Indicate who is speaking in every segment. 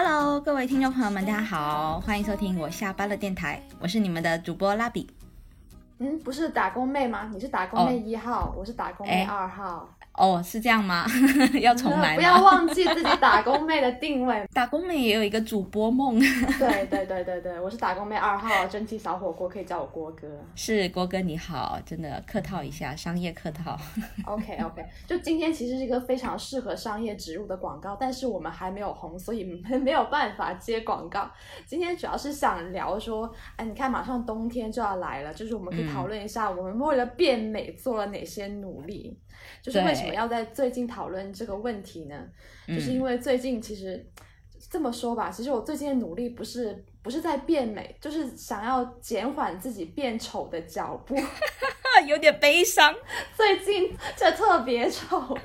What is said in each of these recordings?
Speaker 1: Hello，各位听众朋友们，大家好，欢迎收听我下班了电台，我是你们的主播拉比。
Speaker 2: 嗯，不是打工妹吗？你是打工妹一号，我是打工妹二号。
Speaker 1: 哦，是这样吗？要重来吗？
Speaker 2: 不要忘记自己打工妹的定位。
Speaker 1: 打工妹也有一个主播梦。
Speaker 2: 对对对对对，我是打工妹二号，蒸汽小火锅可以叫我郭哥。
Speaker 1: 是郭哥你好，真的客套一下，商业客套。
Speaker 2: OK OK，就今天其实是一个非常适合商业植入的广告，但是我们还没有红，所以没有办法接广告。今天主要是想聊说，哎，你看马上冬天就要来了，就是我们可以讨论一下，我们为了变美做了哪些努力。就是为什么要在最近讨论这个问题呢？就是因为最近其实这么说吧，其实我最近的努力不是不是在变美，就是想要减缓自己变丑的脚步，
Speaker 1: 有点悲伤。
Speaker 2: 最近这特别丑。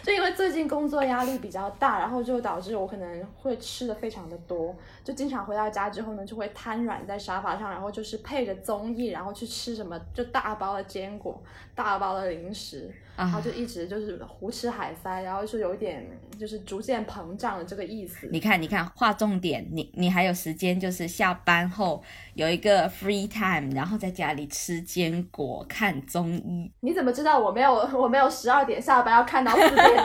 Speaker 2: 就因为最近工作压力比较大，然后就导致我可能会吃的非常的多，就经常回到家之后呢，就会瘫软在沙发上，然后就是配着综艺，然后去吃什么就大包的坚果、大包的零食，然后就一直就是胡吃海塞，然后就有一点就是逐渐膨胀的这个意思。
Speaker 1: 你看，你看，划重点，你你还有时间，就是下班后有一个 free time，然后在家里吃坚果、看中医。
Speaker 2: 你怎么知道我没有我没有十二点下班要看到四点？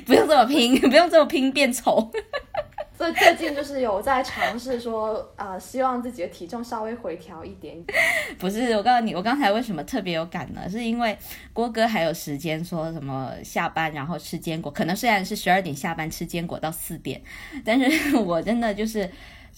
Speaker 1: 不用这么拼，不用这么拼变丑。
Speaker 2: 所以最近就是有在尝试说，呃，希望自己的体重稍微回调一点。
Speaker 1: 不是，我告诉你，我刚才为什么特别有感呢？是因为郭哥还有时间说什么下班然后吃坚果，可能虽然是十二点下班吃坚果到四点，但是 我真的就是。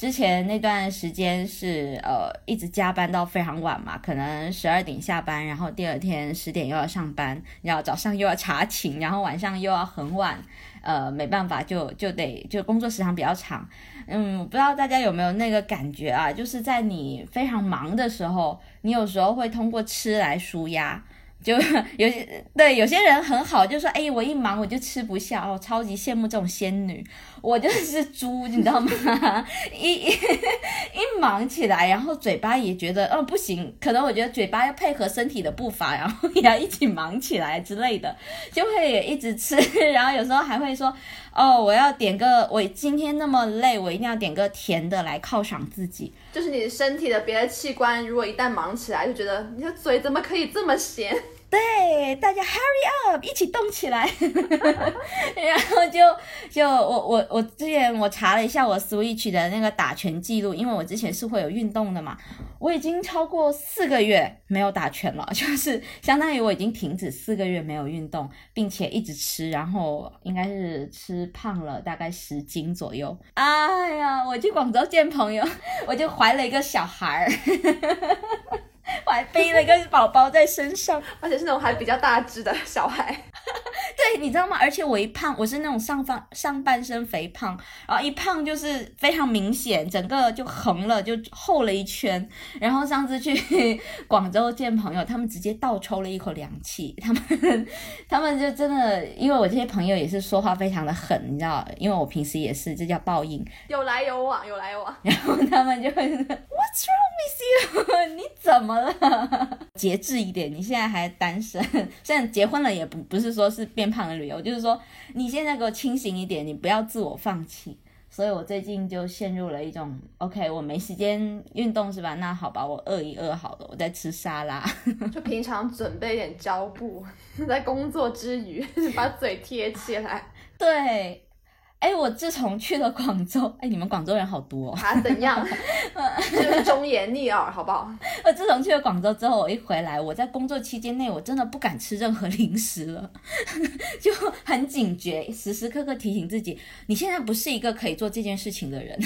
Speaker 1: 之前那段时间是呃一直加班到非常晚嘛，可能十二点下班，然后第二天十点又要上班，然后早上又要查寝，然后晚上又要很晚，呃没办法就就得就工作时长比较长，嗯，不知道大家有没有那个感觉啊？就是在你非常忙的时候，你有时候会通过吃来舒压。就 有些对有些人很好，就说哎，我一忙我就吃不下哦，超级羡慕这种仙女。我就是猪，你知道吗？一一一忙起来，然后嘴巴也觉得哦不行，可能我觉得嘴巴要配合身体的步伐，然后也要一起忙起来之类的，就会一直吃，然后有时候还会说哦，我要点个，我今天那么累，我一定要点个甜的来犒赏自己。
Speaker 2: 就是你身体的别的器官，如果一旦忙起来，就觉得你的嘴怎么可以这么咸？
Speaker 1: 对，大家 hurry up，一起动起来。然后就就我我我之前我查了一下我 Switch 的那个打拳记录，因为我之前是会有运动的嘛，我已经超过四个月没有打拳了，就是相当于我已经停止四个月没有运动，并且一直吃，然后应该是吃胖了大概十斤左右。哎呀，我去广州见朋友，我就。怀了一个小孩儿，我还背了一个宝宝在身上，
Speaker 2: 而且是那种还比较大只的小孩。
Speaker 1: 对，你知道吗？而且我一胖，我是那种上方上半身肥胖，然后一胖就是非常明显，整个就横了，就厚了一圈。然后上次去 广州见朋友，他们直接倒抽了一口凉气，他们他们就真的，因为我这些朋友也是说话非常的狠，你知道，因为我平时也是，这叫报应，
Speaker 2: 有来有往，有来有往。
Speaker 1: 然后他们就会说，What's wrong with you？你怎么了？节制一点，你现在还单身，现在结婚了也不不是说是。变胖的理由就是说，你现在给我清醒一点，你不要自我放弃。所以我最近就陷入了一种，OK，我没时间运动是吧？那好吧，我饿一饿好了，我在吃沙拉。
Speaker 2: 就平常准备点胶布，在工作之余把嘴贴起来。
Speaker 1: 对。哎，我自从去了广州，哎，你们广州人好多。
Speaker 2: 啊，怎样？就是忠言逆耳，好不好？
Speaker 1: 我自从去了广州之后，我一回来，我在工作期间内，我真的不敢吃任何 零食了，就很警觉，时时刻刻提醒自己，你现在不是一个可以做这件事情的人。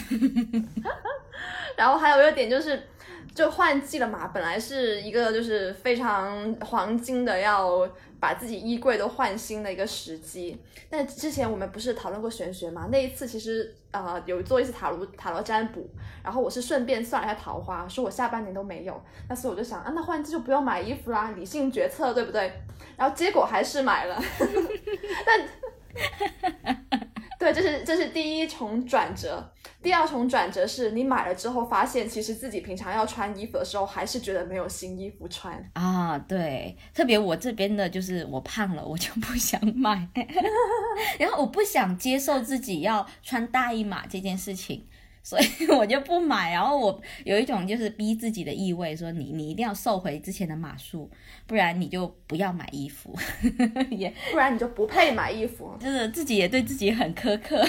Speaker 2: 然后还有一点就是。就换季了嘛，本来是一个就是非常黄金的，要把自己衣柜都换新的一个时机。但之前我们不是讨论过玄学嘛？那一次其实呃有做一次塔罗塔罗占卜，然后我是顺便算了一下桃花，说我下半年都没有。那所以我就想啊，那换季就不用买衣服啦，理性决策，对不对？然后结果还是买了，但对，这是这是第一重转折。第二重转折是你买了之后发现，其实自己平常要穿衣服的时候，还是觉得没有新衣服穿。
Speaker 1: 啊，对，特别我这边的就是我胖了，我就不想买，然后我不想接受自己要穿大一码这件事情。所以 我就不买，然后我有一种就是逼自己的意味，说你你一定要瘦回之前的码数，不然你就不要买衣服，也
Speaker 2: 不然你就不配买衣服，
Speaker 1: 就是自己也对自己很苛刻。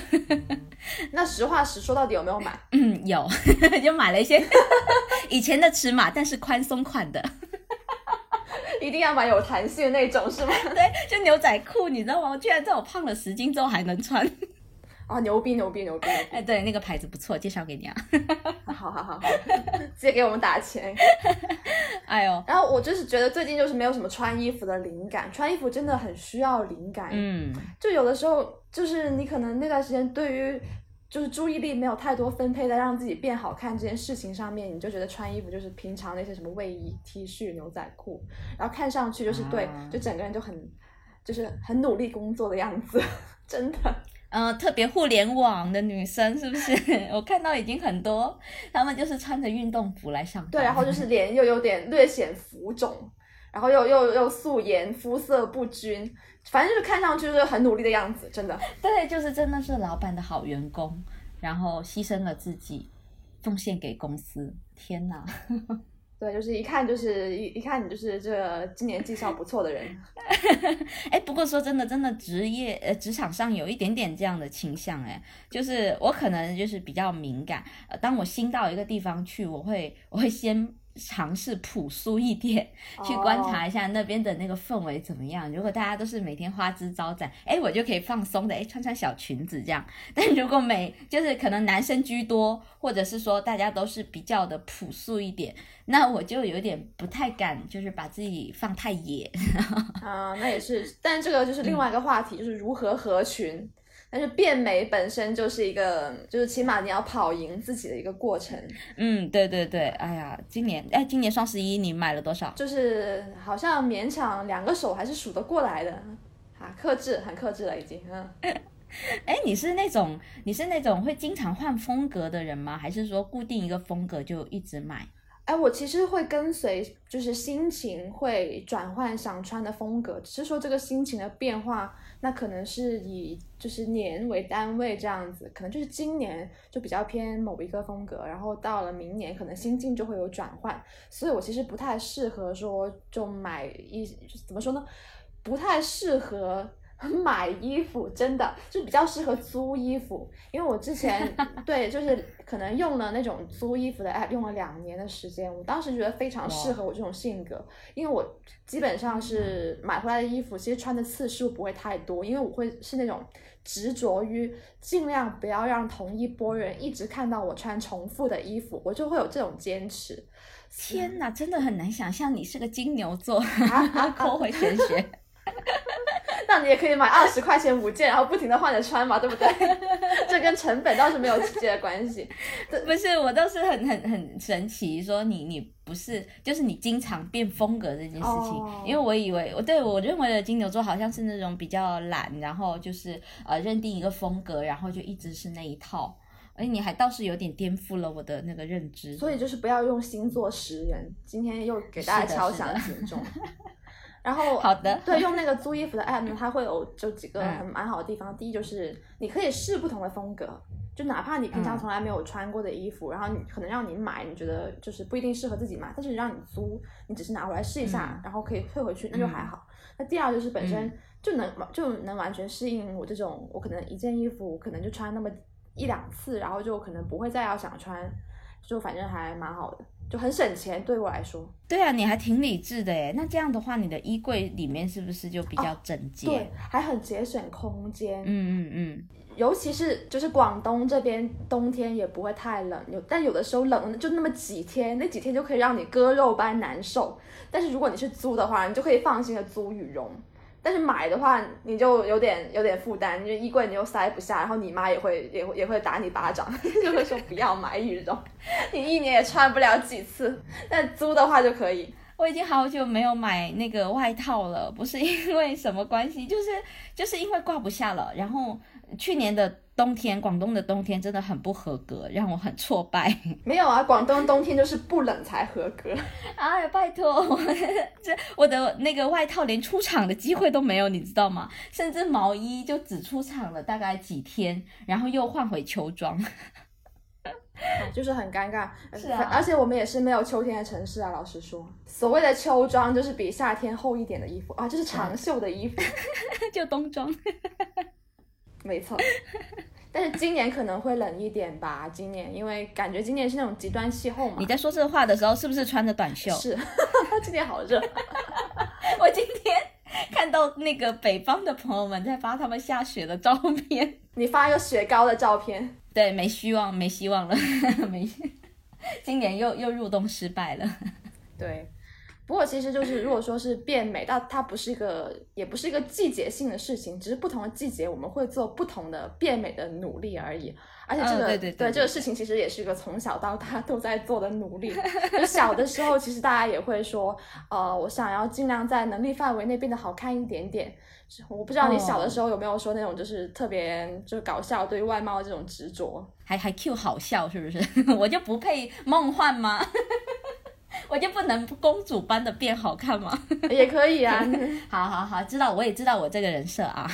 Speaker 2: 那实话实说，到底有没有买？
Speaker 1: 嗯，有，就买了一些以前的尺码，但是宽松款的，
Speaker 2: 一定要买有弹性的那种，是吗？
Speaker 1: 对，就牛仔裤，你知道吗？我居然在我胖了十斤之后还能穿。
Speaker 2: 啊，牛逼牛逼牛逼！
Speaker 1: 哎，对，那个牌子不错，介绍给你啊。
Speaker 2: 好好好好，直接给我们打钱。
Speaker 1: 哎呦，
Speaker 2: 然后我就是觉得最近就是没有什么穿衣服的灵感，穿衣服真的很需要灵感。
Speaker 1: 嗯，
Speaker 2: 就有的时候就是你可能那段时间对于就是注意力没有太多分配在让自己变好看这件事情上面，你就觉得穿衣服就是平常那些什么卫衣、T 恤、牛仔裤，然后看上去就是对，就整个人就很就是很努力工作的样子，真的。
Speaker 1: 嗯，特别互联网的女生是不是？我看到已经很多，她们就是穿着运动服来上班。
Speaker 2: 对，然后就是脸又有点略显浮肿，然后又又又素颜，肤色不均，反正就是看上去就是很努力的样子，真的。
Speaker 1: 对，就是真的是老板的好员工，然后牺牲了自己，奉献给公司。天哪！
Speaker 2: 对，就是一看就是一一看你就是这今年绩效不错的人。
Speaker 1: 哎，不过说真的，真的职业呃职场上有一点点这样的倾向，哎，就是我可能就是比较敏感，呃，当我新到一个地方去，我会我会先。尝试朴素一点，去观察一下那边的那个氛围怎么样。如果大家都是每天花枝招展，哎，我就可以放松的，哎，穿穿小裙子这样。但如果每就是可能男生居多，或者是说大家都是比较的朴素一点，那我就有点不太敢，就是把自己放太野。
Speaker 2: 啊，那也是，但这个就是另外一个话题，就是如何合群。但是变美本身就是一个，就是起码你要跑赢自己的一个过程。
Speaker 1: 嗯，对对对，哎呀，今年哎，今年双十一你买了多少？
Speaker 2: 就是好像勉强两个手还是数得过来的，啊，克制，很克制了已经。嗯，
Speaker 1: 哎，你是那种你是那种会经常换风格的人吗？还是说固定一个风格就一直买？
Speaker 2: 哎，我其实会跟随，就是心情会转换想穿的风格，只是说这个心情的变化，那可能是以就是年为单位这样子，可能就是今年就比较偏某一个风格，然后到了明年可能心境就会有转换，所以我其实不太适合说就买一怎么说呢，不太适合。买衣服真的就比较适合租衣服，因为我之前 对就是可能用了那种租衣服的 app，用了两年的时间，我当时觉得非常适合我这种性格，因为我基本上是买回来的衣服，其实穿的次数不会太多，因为我会是那种执着于尽量不要让同一波人一直看到我穿重复的衣服，我就会有这种坚持。
Speaker 1: 天哪，真的很难想象你是个金牛座，抠回玄学。
Speaker 2: 那你也可以买二十块钱五件，然后不停的换着穿嘛，对不对？这跟成本倒是没有直接的关系。
Speaker 1: 不是，我倒是很很很神奇，说你你不是，就是你经常变风格这件事情。因为我以为我对我认为的金牛座好像是那种比较懒，然后就是呃认定一个风格，然后就一直是那一套。哎，你还倒是有点颠覆了我的那个认知。
Speaker 2: 所以就是不要用星座识人，今天又给大家敲响警钟。然后
Speaker 1: 好的，
Speaker 2: 对，用那个租衣服的 app 呢，它会有就几个很蛮好的地方。第一就是你可以试不同的风格，就哪怕你平常从来没有穿过的衣服，然后你可能让你买，你觉得就是不一定适合自己嘛，但是让你租，你只是拿回来试一下，然后可以退回去，那就还好。那第二就是本身就能就能完全适应我这种，我可能一件衣服可能就穿那么一两次，然后就可能不会再要想穿，就反正还蛮好的。就很省钱，对我来说。
Speaker 1: 对啊，你还挺理智的诶。那这样的话，你的衣柜里面是不是就比较整洁？
Speaker 2: 对，还很节省空间。
Speaker 1: 嗯嗯嗯。
Speaker 2: 尤其是就是广东这边冬天也不会太冷，有但有的时候冷就那么几天，那几天就可以让你割肉般难受。但是如果你是租的话，你就可以放心的租羽绒。但是买的话，你就有点有点负担，因为衣柜你又塞不下，然后你妈也会也会也会打你巴掌，就会说不要买羽绒，你一年也穿不了几次。但租的话就可以。
Speaker 1: 我已经好久没有买那个外套了，不是因为什么关系，就是就是因为挂不下了。然后去年的冬天，广东的冬天真的很不合格，让我很挫败。
Speaker 2: 没有啊，广东冬天就是不冷才合格。
Speaker 1: 哎，拜托，我 这我的那个外套连出厂的机会都没有，你知道吗？甚至毛衣就只出场了大概几天，然后又换回秋装，
Speaker 2: 就是很尴尬。
Speaker 1: 是啊
Speaker 2: 而且我们也是没有秋天的城市啊。老实说，所谓的秋装就是比夏天厚一点的衣服啊，就是长袖的衣服。
Speaker 1: 就冬装。
Speaker 2: 没错，但是今年可能会冷一点吧。今年因为感觉今年是那种极端气候嘛
Speaker 1: 你。在说这话的时候，是不是穿着短袖？
Speaker 2: 是，今年好热。
Speaker 1: 我今天看到那个北方的朋友们在发他们下雪的照片，
Speaker 2: 你发一个雪糕的照片，
Speaker 1: 对，没希望，没希望了，没，今年又又入冬失败了。
Speaker 2: 对。不过其实就是，如果说是变美，但它不是一个，也不是一个季节性的事情，只是不同的季节我们会做不同的变美的努力而已。而且这个、
Speaker 1: 嗯对对对
Speaker 2: 这个事情其实也是一个从小到大都在做的努力。就小的时候，其实大家也会说，呃，我想要尽量在能力范围内变得好看一点点。我不知道你小的时候有没有说那种就是特别就是搞笑对于外貌的这种执着。
Speaker 1: 还还 Q 好笑是不是？我就不配梦幻吗？我就不能公主般的变好看吗？
Speaker 2: 也可以啊，
Speaker 1: 好好好，知道我也知道我这个人设啊，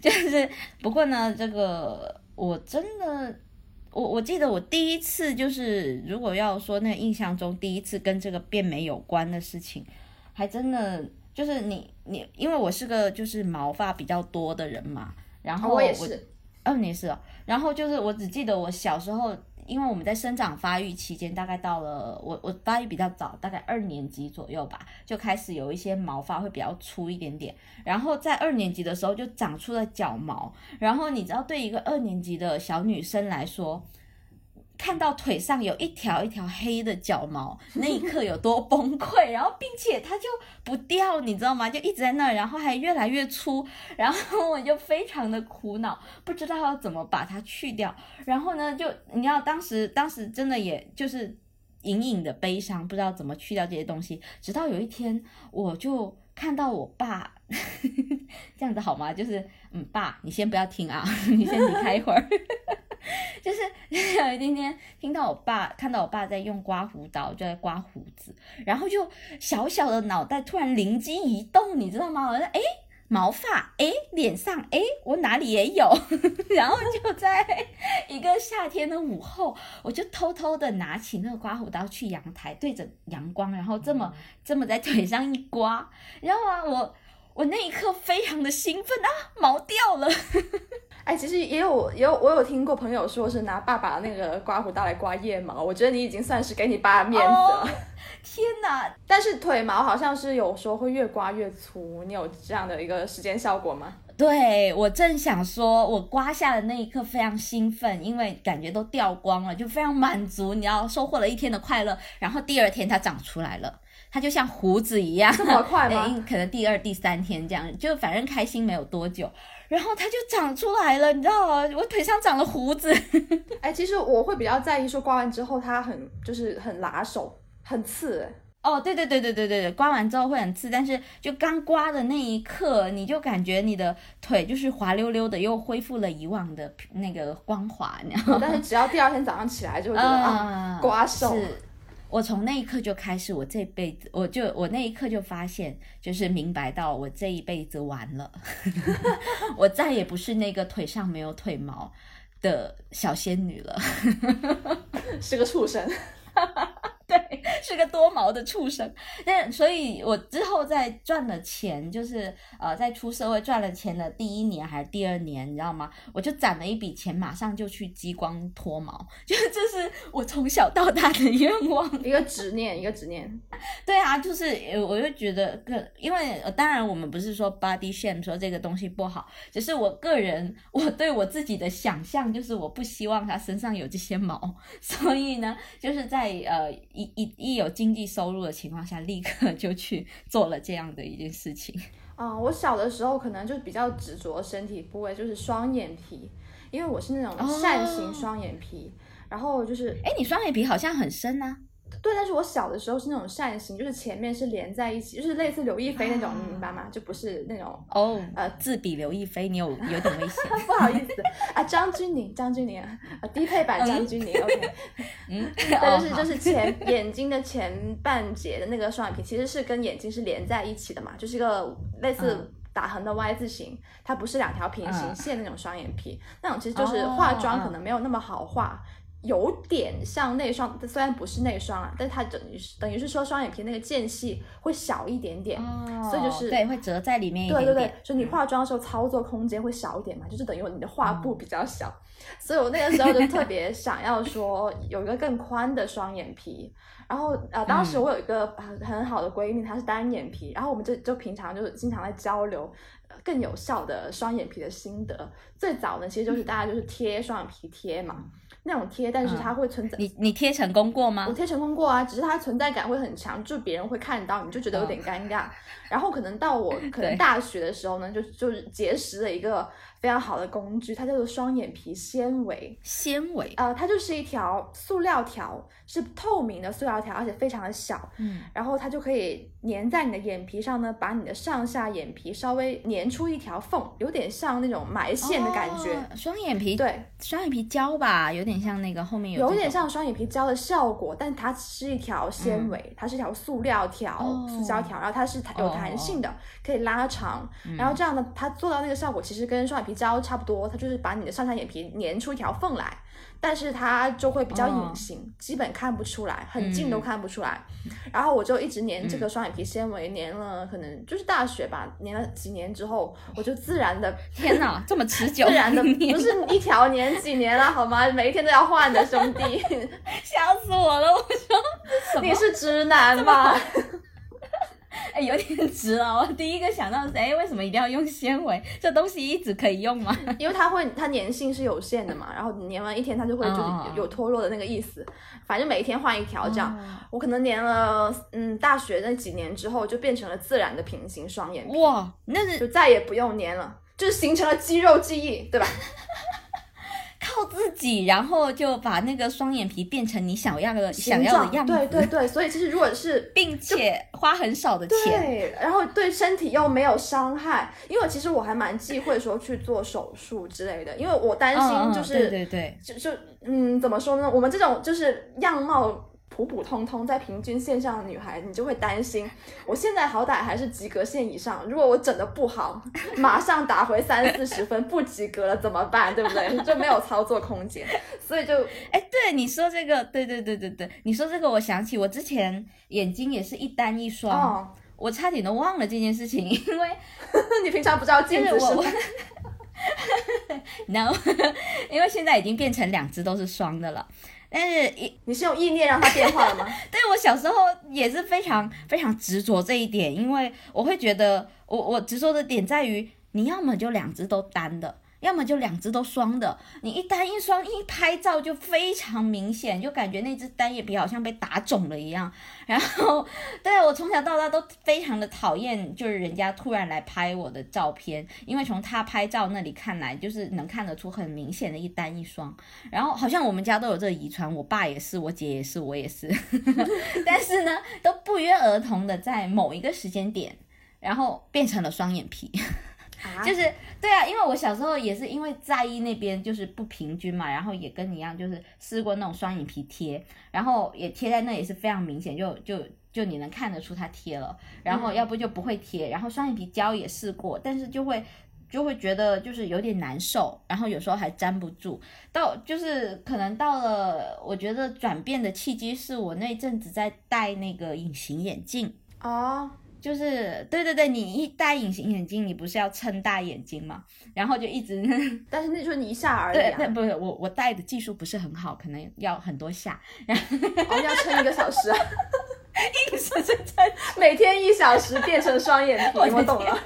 Speaker 1: 就是不过呢，这个我真的，我我记得我第一次就是，如果要说那印象中第一次跟这个变美有关的事情，还真的就是你你，因为我是个就是毛发比较多的人嘛，然后
Speaker 2: 哦我也是。
Speaker 1: 哦，你是哦。然后就是我只记得我小时候，因为我们在生长发育期间，大概到了我我发育比较早，大概二年级左右吧，就开始有一些毛发会比较粗一点点。然后在二年级的时候就长出了角毛。然后你知道，对一个二年级的小女生来说，看到腿上有一条一条黑的脚毛，那一刻有多崩溃，然后并且它就不掉，你知道吗？就一直在那儿，然后还越来越粗，然后我就非常的苦恼，不知道要怎么把它去掉。然后呢，就你知道，当时当时真的也就是隐隐的悲伤，不知道怎么去掉这些东西。直到有一天，我就看到我爸 这样子好吗？就是嗯，爸，你先不要听啊，你先离开一会儿。就是有一天天听到我爸看到我爸在用刮胡刀，就在刮胡子，然后就小小的脑袋突然灵机一动，你知道吗？我说哎。毛发，哎，脸上，哎，我哪里也有，然后就在 一个夏天的午后，我就偷偷的拿起那个刮胡刀去阳台，对着阳光，然后这么这么在腿上一刮，然后啊，我我那一刻非常的兴奋啊，毛掉了，
Speaker 2: 哎，其实也有也有，我有听过朋友说是拿爸爸那个刮胡刀来刮腋毛，我觉得你已经算是给你爸面子了。
Speaker 1: 哦天哪！
Speaker 2: 但是腿毛好像是有说会越刮越粗，你有这样的一个时间效果吗？
Speaker 1: 对我正想说，我刮下的那一刻非常兴奋，因为感觉都掉光了，就非常满足，你要收获了一天的快乐。然后第二天它长出来了，它就像胡子一样，
Speaker 2: 这么快吗
Speaker 1: 对 可能第二、第三天这样，就反正开心没有多久，然后它就长出来了，你知道吗？我腿上长了胡子。
Speaker 2: 哎，其实我会比较在意说刮完之后它很就是很拉手，很刺。哎
Speaker 1: 哦，对对对对对对对，刮完之后会很刺，但是就刚刮的那一刻，你就感觉你的腿就是滑溜溜的，又恢复了以往的那个光滑，你知道吗？
Speaker 2: 但是只要第二天早上起来就会觉得、啊，刮手。
Speaker 1: 是我从那一刻就开始，我这辈子，我就我那一刻就发现，就是明白到我这一辈子完了，我再也不是那个腿上没有腿毛的小仙女了。
Speaker 2: 是个畜生。
Speaker 1: 对，是个多毛的畜生。但所以，我之后在赚了钱，就是呃，在出社会赚了钱的第一年还是第二年，你知道吗？我就攒了一笔钱，马上就去激光脱毛，就是这是我从小到大的愿望。
Speaker 2: 一个执念，一个执念。
Speaker 1: 对啊，就是呃我就觉得个，因为呃当然我们不是说 body shame 说这个东西不好，只是我个人我对我自己的想象就是我不希望他身上有这些毛，所以呢，就是在呃一一一有经济收入的情况下，立刻就去做了这样的一件事情。
Speaker 2: 啊、我小的时候可能就比较执着身体部位，就是双眼皮，因为我是那种
Speaker 1: 哦
Speaker 2: 扇形双眼皮，然后就是
Speaker 1: 哎，你双眼皮好像很深啊。
Speaker 2: 对，但是我小的时候是那种扇形，就是前面是连在一起，就是类似刘亦菲那种，你明白吗？就不是那种
Speaker 1: 哦，呃，自比刘亦菲，你有有点危险。
Speaker 2: 不好意思啊，张钧甯，张钧甯啊，低配版张钧甯，OK，嗯，但就是就是前眼睛的前半截的那个双眼皮，其实是跟眼睛是连在一起的嘛，就是一个类似打横的 Y 字形，它不是两条平行线那种双眼皮，那种其实就是化妆可能没有那么好画。有点像内双，虽然不是内双啊，但是它等于是等于是说双眼皮那个间隙会小一点点，所以就是
Speaker 1: 对会折在里面一点
Speaker 2: 点。对对对，就你化妆的时候操作空间会小一点嘛，就是等于你的画布比较小，所以我那个时候就特别想要说有一个更宽的双眼皮。然后啊，当时我有一个很很好的闺蜜，她是单眼皮，然后我们就就平常就是经常在交流更有效的双眼皮的心得。最早呢，其实就是大家就是贴双眼皮贴嘛。那种贴，但是它会存在。
Speaker 1: 你你贴成功过吗？
Speaker 2: 我贴成功过啊，只是它存在感会很强，就别人会看到，你就觉得有点尴尬。然后可能到我 可能大学的时候呢，就就是结识了一个。非常好的工具，它叫做双眼皮纤维。
Speaker 1: 纤维
Speaker 2: 啊，它就是一条塑料条，是透明的塑料条，而且非常的小。嗯，然后它就可以粘在你的眼皮上呢，把你的上下眼皮稍微粘出一条缝，有点像那种埋线的感觉。
Speaker 1: 双眼皮
Speaker 2: 对，
Speaker 1: 双眼皮胶吧，有点像那个后面有。
Speaker 2: 有点像双眼皮胶的效果，但它是一条纤维，它是一条塑料条、塑胶条，然后它是有弹性的，可以拉长。然后这样呢，它做到那个效果，其实跟双眼皮。胶差不多，它就是把你的上下眼皮粘出一条缝来，但是它就会比较隐形，基本看不出来，很近都看不出来。然后我就一直粘这个双眼皮纤维，粘了可能就是大学吧，粘了几年之后，我就自然的，
Speaker 1: 天哪，这么持久，
Speaker 2: 自然的不是一条粘几年了好吗？每一天都要换的兄弟，
Speaker 1: 笑死我了！我说
Speaker 2: 你是直男吗？
Speaker 1: 哎，有点直了。我第一个想到是，哎，为什么一定要用纤维？这东西一直可以用吗？
Speaker 2: 因为它会，它粘性是有限的嘛。然后粘完一天，它就会就有脱落的那个意思。反正每一天换一条这样。我可能粘了，嗯，大学那几年之后，就变成了自然的平行双眼皮。
Speaker 1: 哇，那是
Speaker 2: 就再也不用粘了，就是形成了肌肉记忆，对吧？
Speaker 1: 靠自己，然后就把那个双眼皮变成你想要的想要的样子。
Speaker 2: 对对对，所以其实如果是，
Speaker 1: 并且花很少的钱，
Speaker 2: 对，然后对身体又没有伤害，因为其实我还蛮忌讳说去做手术之类的，因为我担心就是，
Speaker 1: 对对对，
Speaker 2: 就就嗯，怎么说呢？我们这种就是样貌。普普通通在平均线上的女孩，你就会担心。我现在好歹还是及格线以上，如果我整的不好，马上打回三四十分，不及格了怎么办？对不对？就没有操作空间，所以就
Speaker 1: 哎，对你说这个，对对对对对，你说这个，我想起我之前眼睛也是一单一双，我差点都忘了这件事情，因为
Speaker 2: 你平常不知道镜子
Speaker 1: ？No，因为现在已经变成两只都是双的了。但是，
Speaker 2: 你你是用意念让它变化了吗？
Speaker 1: 对我小时候也是非常非常执着这一点，因为我会觉得，我我执着的点在于，你要么就两只都单的。要么就两只都双的，你一单一双一拍照就非常明显，就感觉那只单眼皮好像被打肿了一样。然后，对我从小到大都非常的讨厌，就是人家突然来拍我的照片，因为从他拍照那里看来，就是能看得出很明显的一单一双。然后好像我们家都有这个遗传，我爸也是，我姐也是，我也是。但是呢，都不约而同的在某一个时间点，然后变成了双眼皮。就是对啊，因为我小时候也是因为在意那边就是不平均嘛，然后也跟你一样，就是试过那种双眼皮贴，然后也贴在那也是非常明显，就就就你能看得出它贴了，然后要不就不会贴，然后双眼皮胶也试过，但是就会就会觉得就是有点难受，然后有时候还粘不住，到就是可能到了我觉得转变的契机是我那阵子在戴那个隐形眼镜。
Speaker 2: 啊。
Speaker 1: 就是对对对，你一戴隐形眼镜，你不是要撑大眼睛吗？然后就一直，
Speaker 2: 但是那就是你一下而已。
Speaker 1: 对，不是我我戴的技术不是很好，可能要很多下，然后
Speaker 2: 要撑一个小时，啊
Speaker 1: 硬是撑，
Speaker 2: 每天一小时变成双眼皮，我懂了。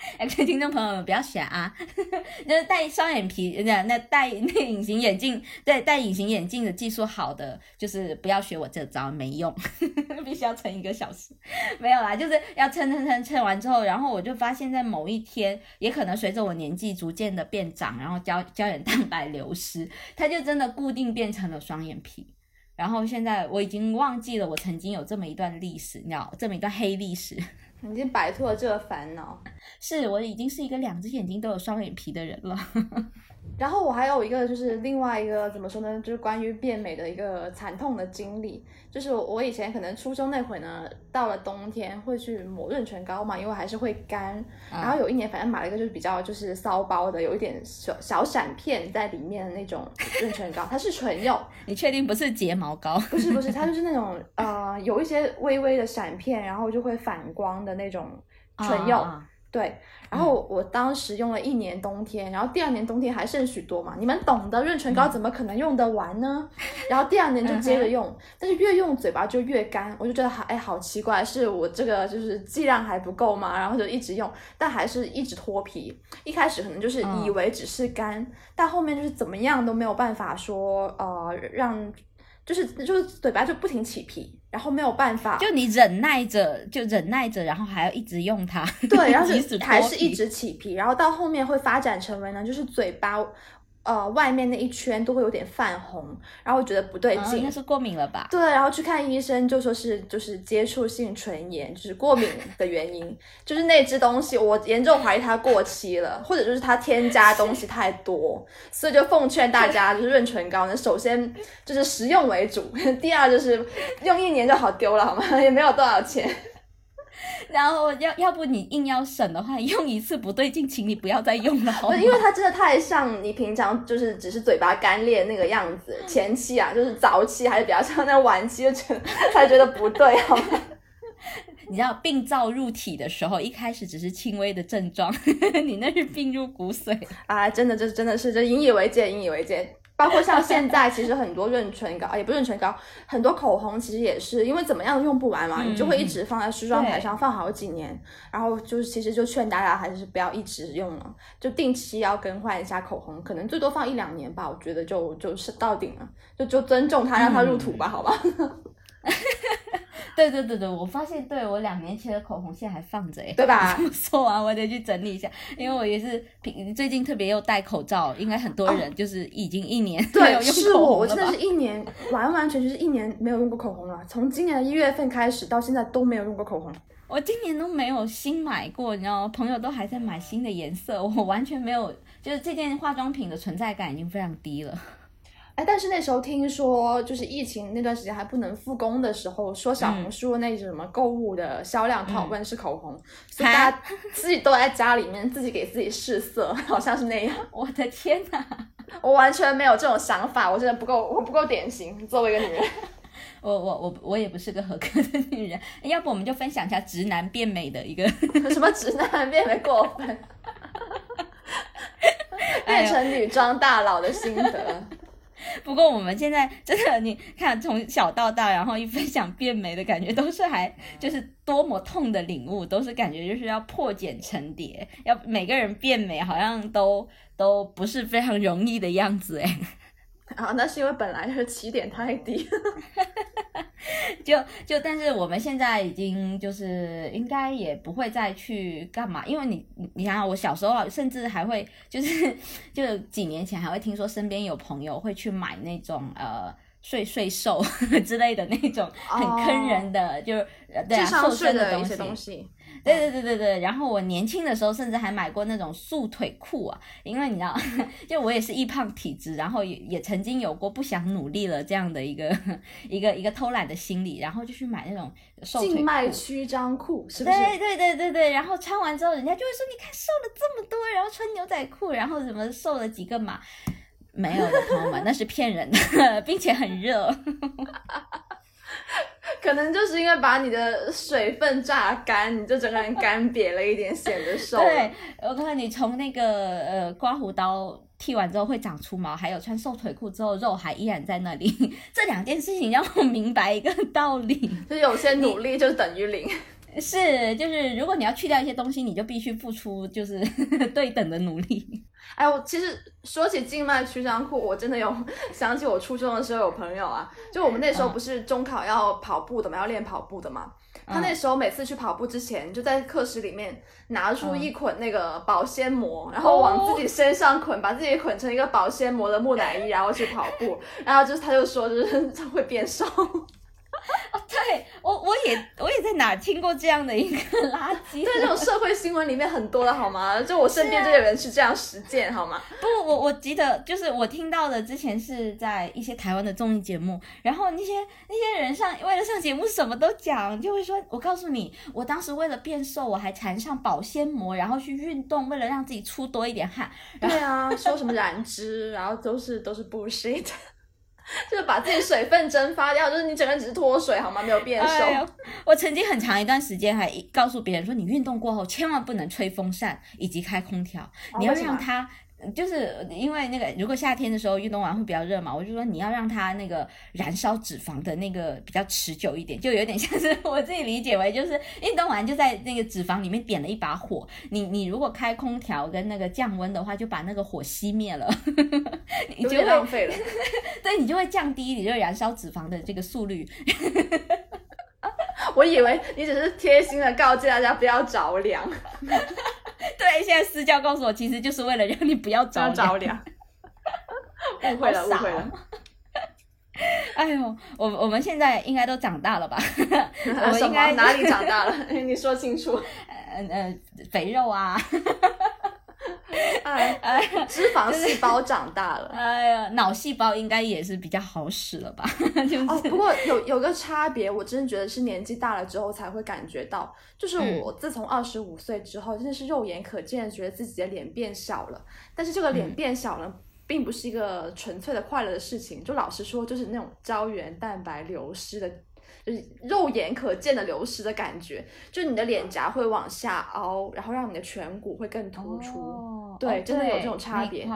Speaker 1: 哎，各位听众朋友们，不要选啊！就是戴双眼皮，那那戴那隐形眼镜，戴戴隐形眼镜的技术好的，就是不要学我这招，没用，必须要撑一个小时。没有啦，就是要撑撑撑撑完之后，然后我就发现，在某一天，也可能随着我年纪逐渐的变长，然后胶胶原蛋白流失，它就真的固定变成了双眼皮。然后现在我已经忘记了我曾经有这么一段历史，你知道，这么一段黑历史。
Speaker 2: 已经摆脱了这个烦恼，
Speaker 1: 是我已经是一个两只眼睛都有双眼皮的人了。
Speaker 2: 然后我还有一个就是另外一个怎么说呢，就是关于变美的一个惨痛的经历，就是我以前可能初中那会呢，到了冬天会去抹润唇膏嘛，因为还是会干。然后有一年反正买了一个就是比较就是骚包的，有一点小小闪片在里面的那种润唇膏，它是唇釉。
Speaker 1: 你确定不是睫毛膏？
Speaker 2: 不是不是，它就是那种呃有一些微微的闪片，然后就会反光的那种唇釉。对，然后我当时用了一年冬天，然后第二年冬天还剩许多嘛，你们懂得，润唇膏怎么可能用得完呢？然后第二年就接着用，但是越用嘴巴就越干，我就觉得好，哎，好奇怪，是我这个就是剂量还不够嘛？然后就一直用，但还是一直脱皮。一开始可能就是以为只是干，但后面就是怎么样都没有办法说，呃，让。就是就是嘴巴就不停起皮，然后没有办法，
Speaker 1: 就你忍耐着，就忍耐着，然后还要一直用它，
Speaker 2: 对，然后还是一直起皮，然后到后面会发展成为呢，就是嘴巴。呃，外面那一圈都会有点泛红，然后觉得不对劲，
Speaker 1: 应该是过敏了吧？
Speaker 2: 对，然后去看医生，就说是就是接触性唇炎，就是过敏的原因，就是那支东西，我严重怀疑它过期了，或者就是它添加东西太多，所以就奉劝大家，就是润唇膏呢，首先就是实用为主，第二就是用一年就好丢了，好吗？也没有多少钱。
Speaker 1: 然后要要不你硬要省的话，用一次不对劲，请你不要再用了。
Speaker 2: 因为它真的太像你平常就是只是嘴巴干裂那个样子，前期啊就是早期还是比较像那晚期，就觉得才觉得不对，好吗？
Speaker 1: 你知道病灶入体的时候，一开始只是轻微的症状，你那是病入骨髓
Speaker 2: 啊！真的，这真的是这引以为戒，引以为戒。包括像现在，其实很多润唇膏，也不润唇膏，很多口红其实也是，因为怎么样用不完嘛，你就会一直放在梳妆台上放好几年。然后就是其实就劝大家还是不要一直用了，就定期要更换一下口红，可能最多放一两年吧，我觉得就就是到顶了，就就尊重它，让它入土吧，好吧。
Speaker 1: 对对对对，我发现对我两年前的口红现在还放着哎，
Speaker 2: 对吧？
Speaker 1: 说完我得去整理一下，因为我也是平最近特别又戴口罩，应该很多人就是已经一年没有用口红
Speaker 2: 我真的是一年完完全全是一年没有用过口红了，从今年的一月份开始到现在都没有用过口红，
Speaker 1: 我今年都没有新买过，你知道吗？朋友都还在买新的颜色，我完全没有，就是这件化妆品的存在感已经非常低了。
Speaker 2: 但是那时候听说，就是疫情那段时间还不能复工的时候，说小红书那什么购物的销量讨论是口红，所以大家 自己都在家里面自己给自己试色，好像是那样。
Speaker 1: 我的天哪，
Speaker 2: 我完全没有这种想法，我真的不够，我不够典型，作为一个女人。
Speaker 1: 我我我我也不是个合格的女人，要不我们就分享一下直男变美的一个
Speaker 2: 什么直男变美过分，变成女装大佬的心得。
Speaker 1: 不过我们现在真的，你看从小到大，然后一分享变美的感觉，都是还就是多么痛的领悟，都是感觉就是要破茧成蝶，要每个人变美，好像都都不是非常容易的样子哎。
Speaker 2: 啊，那是因为本来是起点太低，
Speaker 1: 就就，但是我们现在已经就是应该也不会再去干嘛，因为你你想想，我小时候甚至还会就是 就几年前还会听说身边有朋友会去买那种呃睡睡瘦 之类的那种很坑人的，就是对啊瘦身
Speaker 2: 的
Speaker 1: 东西。对对对对对，然后我年轻的时候甚至还买过那种束腿裤啊，因为你知道，就我也是易胖体质，然后也也曾经有过不想努力了这样的一个 一个一个偷懒的心理，然后就去买那种瘦腿裤。
Speaker 2: 静脉曲张裤是不是？
Speaker 1: 对对对对对，然后穿完之后，人家就会说你看瘦了这么多，然后穿牛仔裤，然后怎么瘦了几个码？没有的朋友们，那是骗人的，并且很热。
Speaker 2: 可能就是因为把你的水分榨干，你就整个人干瘪了一点，显得瘦。
Speaker 1: 对，我看你从那个呃刮胡刀剃完之后会长出毛，还有穿瘦腿裤之后肉还依然在那里，这两件事情让我明白一个道理：
Speaker 2: 就有些努力就等于零。
Speaker 1: 是，就是如果你要去掉一些东西，你就必须付出就是对等的努力。
Speaker 2: 哎，我其实说起静脉曲张裤，我真的有 想起我初中的时候有朋友啊，就我们那时候不是中考要跑步的嘛，要练跑步的嘛。他那时候每次去跑步之前，就在课室里面拿出一捆那个保鲜膜，然后往自己身上捆，把自己捆成一个保鲜膜的木乃伊，然后去跑步。然后就是他就说，就是 会变瘦。
Speaker 1: 哦，对我我也我也在哪听过这样的一个垃圾，
Speaker 2: 对这种社会新闻里面很多的好吗？就我身边这些人是这样实践好吗？
Speaker 1: 不，我我记得就是我听到的之前是在一些台湾的综艺节目，然后那些那些人上为了上节目什么都讲，就会说，我告诉你，我当时为了变瘦，我还缠上保鲜膜，然后去运动，为了让自己出多一点汗。
Speaker 2: 对啊，说什么燃脂，然后都是都是 bullshit。就是把自己水分蒸发掉，就是你整个人只是脱水好吗？没有变瘦。
Speaker 1: 我曾经很长一段时间还告诉别人说，你运动过后千万不能吹风扇以及开空调，你要让它。就是因为那个，如果夏天的时候运动完会比较热嘛，我就说你要让它那个燃烧脂肪的那个比较持久一点，就有点像是 我自己理解为就是运动完就在那个脂肪里面点了一把火，你你如果开空调跟那个降温的话，就把那个火熄灭了，
Speaker 2: 你就浪费了，
Speaker 1: 对你就会降低你这个燃烧脂肪的这个速率。
Speaker 2: 我以为你只是贴心的告诫大家不要着凉。
Speaker 1: 对，现在私教告诉我，其实就是为了让你不要着
Speaker 2: 凉。误会了，误会了。
Speaker 1: 哎呦，我我们现在应该都长大了吧？我们应该
Speaker 2: 哪里长大了？你说清楚。
Speaker 1: 嗯嗯，肥肉啊。
Speaker 2: 哎哎，脂肪细胞长大了。
Speaker 1: 哎呀，脑细胞应该也是比较好使了吧？
Speaker 2: 哦，不过有有个差别，我真的觉得是年纪大了之后才会感觉到，就是我自从二十五岁之后，真的是肉眼可见的觉得自己的脸变小了。但是这个脸变小了，并不是一个纯粹的快乐的事情。就老实说，就是那种胶原蛋白流失的。就是肉眼可见的流失的感觉，就你的脸颊会往下凹，然后让你的颧骨会更突出。哦对，真的有这种差别。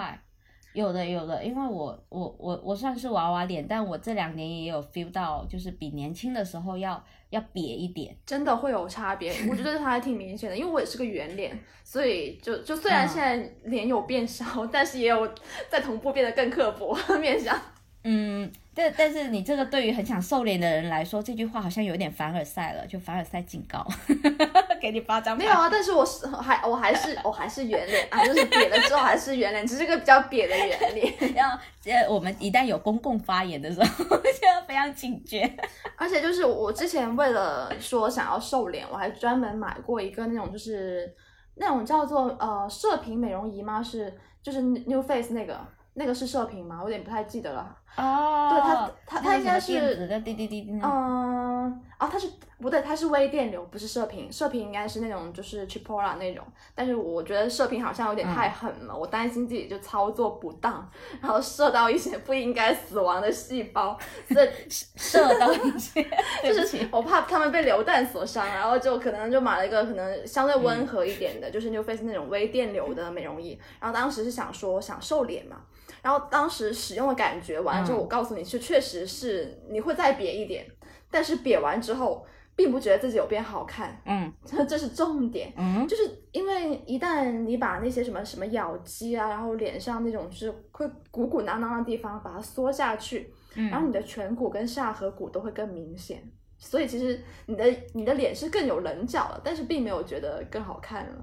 Speaker 1: 有的有的，因为我我我我算是娃娃脸，但我这两年也有 feel 到，就是比年轻的时候要要瘪一点，
Speaker 2: 真的会有差别。我觉得 它还挺明显的，因为我也是个圆脸，所以就就虽然现在脸有变少，但是也有在同步变得更刻薄 面相。
Speaker 1: 嗯。但但是你这个对于很想瘦脸的人来说，这句话好像有点凡尔赛了，就凡尔赛警告，给你八张。
Speaker 2: 没有啊，但是我是还我还是 我还是圆脸啊，就是瘪了之后还是圆脸，只是个比较瘪的圆脸。
Speaker 1: 然后呃，我们一旦有公共发言的时候，就要非常警觉。
Speaker 2: 而且就是我之前为了说想要瘦脸，我还专门买过一个那种就是那种叫做呃射频美容仪吗？是就是 New Face 那个。那个是射频吗？我有点不太记得了。
Speaker 1: 哦，
Speaker 2: 对它，它它应该是
Speaker 1: 滴滴滴。
Speaker 2: 嗯，哦，它是不对，它是微电流，不是射频。射频应该是那种就是 Chipola 那种，但是我觉得射频好像有点太狠了，我担心自己就操作不当，然后射到一些不应该死亡的细胞，
Speaker 1: 射射到一些，
Speaker 2: 就是我怕他们被流弹所伤，然后就可能就买了一个可能相对温和一点的，就是 New Face 那种微电流的美容仪，然后当时是想说想瘦脸嘛。然后当时使用的感觉完了之后，我告诉你是确实是你会再瘪一点，但是瘪完之后并不觉得自己有变好看，
Speaker 1: 嗯，
Speaker 2: 这是重点，
Speaker 1: 嗯，
Speaker 2: 就是因为一旦你把那些什么什么咬肌啊，然后脸上那种是会鼓鼓囊囊的地方把它缩下去，
Speaker 1: 然
Speaker 2: 后你的颧骨跟下颌骨都会更明显，所以其实你的你的脸是更有棱角了，但是并没有觉得更好看了。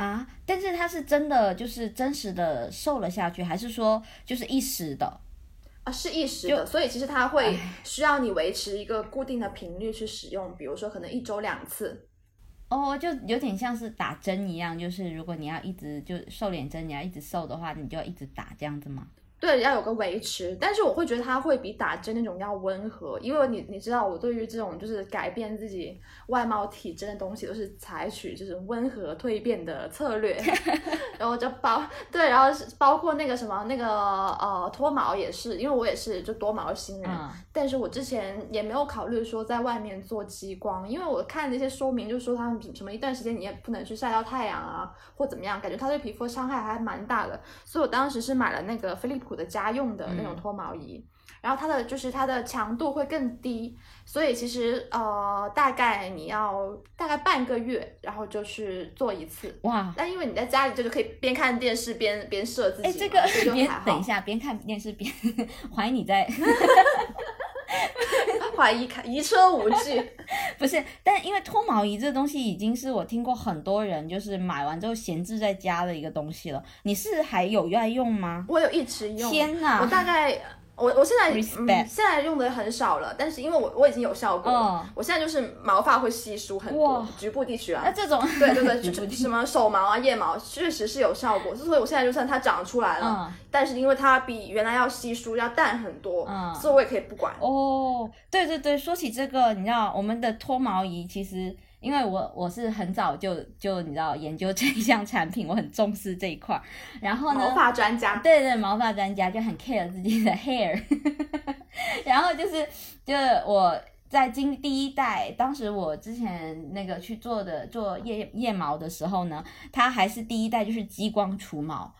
Speaker 1: 啊！但是他是真的，就是真实的瘦了下去，还是说就是一时的？
Speaker 2: 啊，是一时的，所以其实它会需要你维持一个固定的频率去使用，比如说可能一周两次。
Speaker 1: 哦，就有点像是打针一样，就是如果你要一直就瘦脸针，你要一直瘦的话，你就要一直打这样子吗？
Speaker 2: 对，要有个维持，但是我会觉得它会比打针那种要温和，因为你你知道，我对于这种就是改变自己外貌体征的东西，都是采取就是温和蜕变的策略，然后就包对，然后是包括那个什么那个呃脱毛也是，因为我也是就多毛星人，但是我之前也没有考虑说在外面做激光，因为我看那些说明就说他们什么一段时间你也不能去晒到太阳啊，或怎么样，感觉它对皮肤伤害还蛮大的，所以我当时是买了那个飞利浦。的家用的那种脱毛仪，然后它的就是它的强度会更低，所以其实呃大概你要大概半个月，然后就去做一次。
Speaker 1: 哇，
Speaker 2: 那因为你在家里就是可以边看电视边边射自己
Speaker 1: 这个
Speaker 2: 就
Speaker 1: 等一下边看电视边 怀疑你在
Speaker 2: 怀疑开移车无惧。
Speaker 1: 不是，但因为脱毛仪这东西已经是我听过很多人就是买完之后闲置在家的一个东西了。你是还有在用吗？
Speaker 2: 我有一直用，
Speaker 1: 天哪
Speaker 2: 我大概我我现在现在用的很少了，但是因为我我已经有效果我现在就是毛发会稀疏很多，局部地区啊
Speaker 1: 那。这种
Speaker 2: 对对对，什么手毛啊、腋毛，确实是有效果。所以我现在就算它长出来了，
Speaker 1: 嗯
Speaker 2: 但是因为它比原来要稀疏、要淡很多，
Speaker 1: 嗯
Speaker 2: 所以我也可以不管。
Speaker 1: 哦，对对对，说起这个，你知道我们的脱毛仪其实。因为我我是很早就就你知道研究这一项产品，我很重视这一块儿。然后呢，
Speaker 2: 毛发专家，
Speaker 1: 对对，毛发专家就很 care 自己的 hair，然后就是就是我在经第一代，当时我之前那个去做的做腋腋毛的时候呢，它还是第一代就是激光除毛。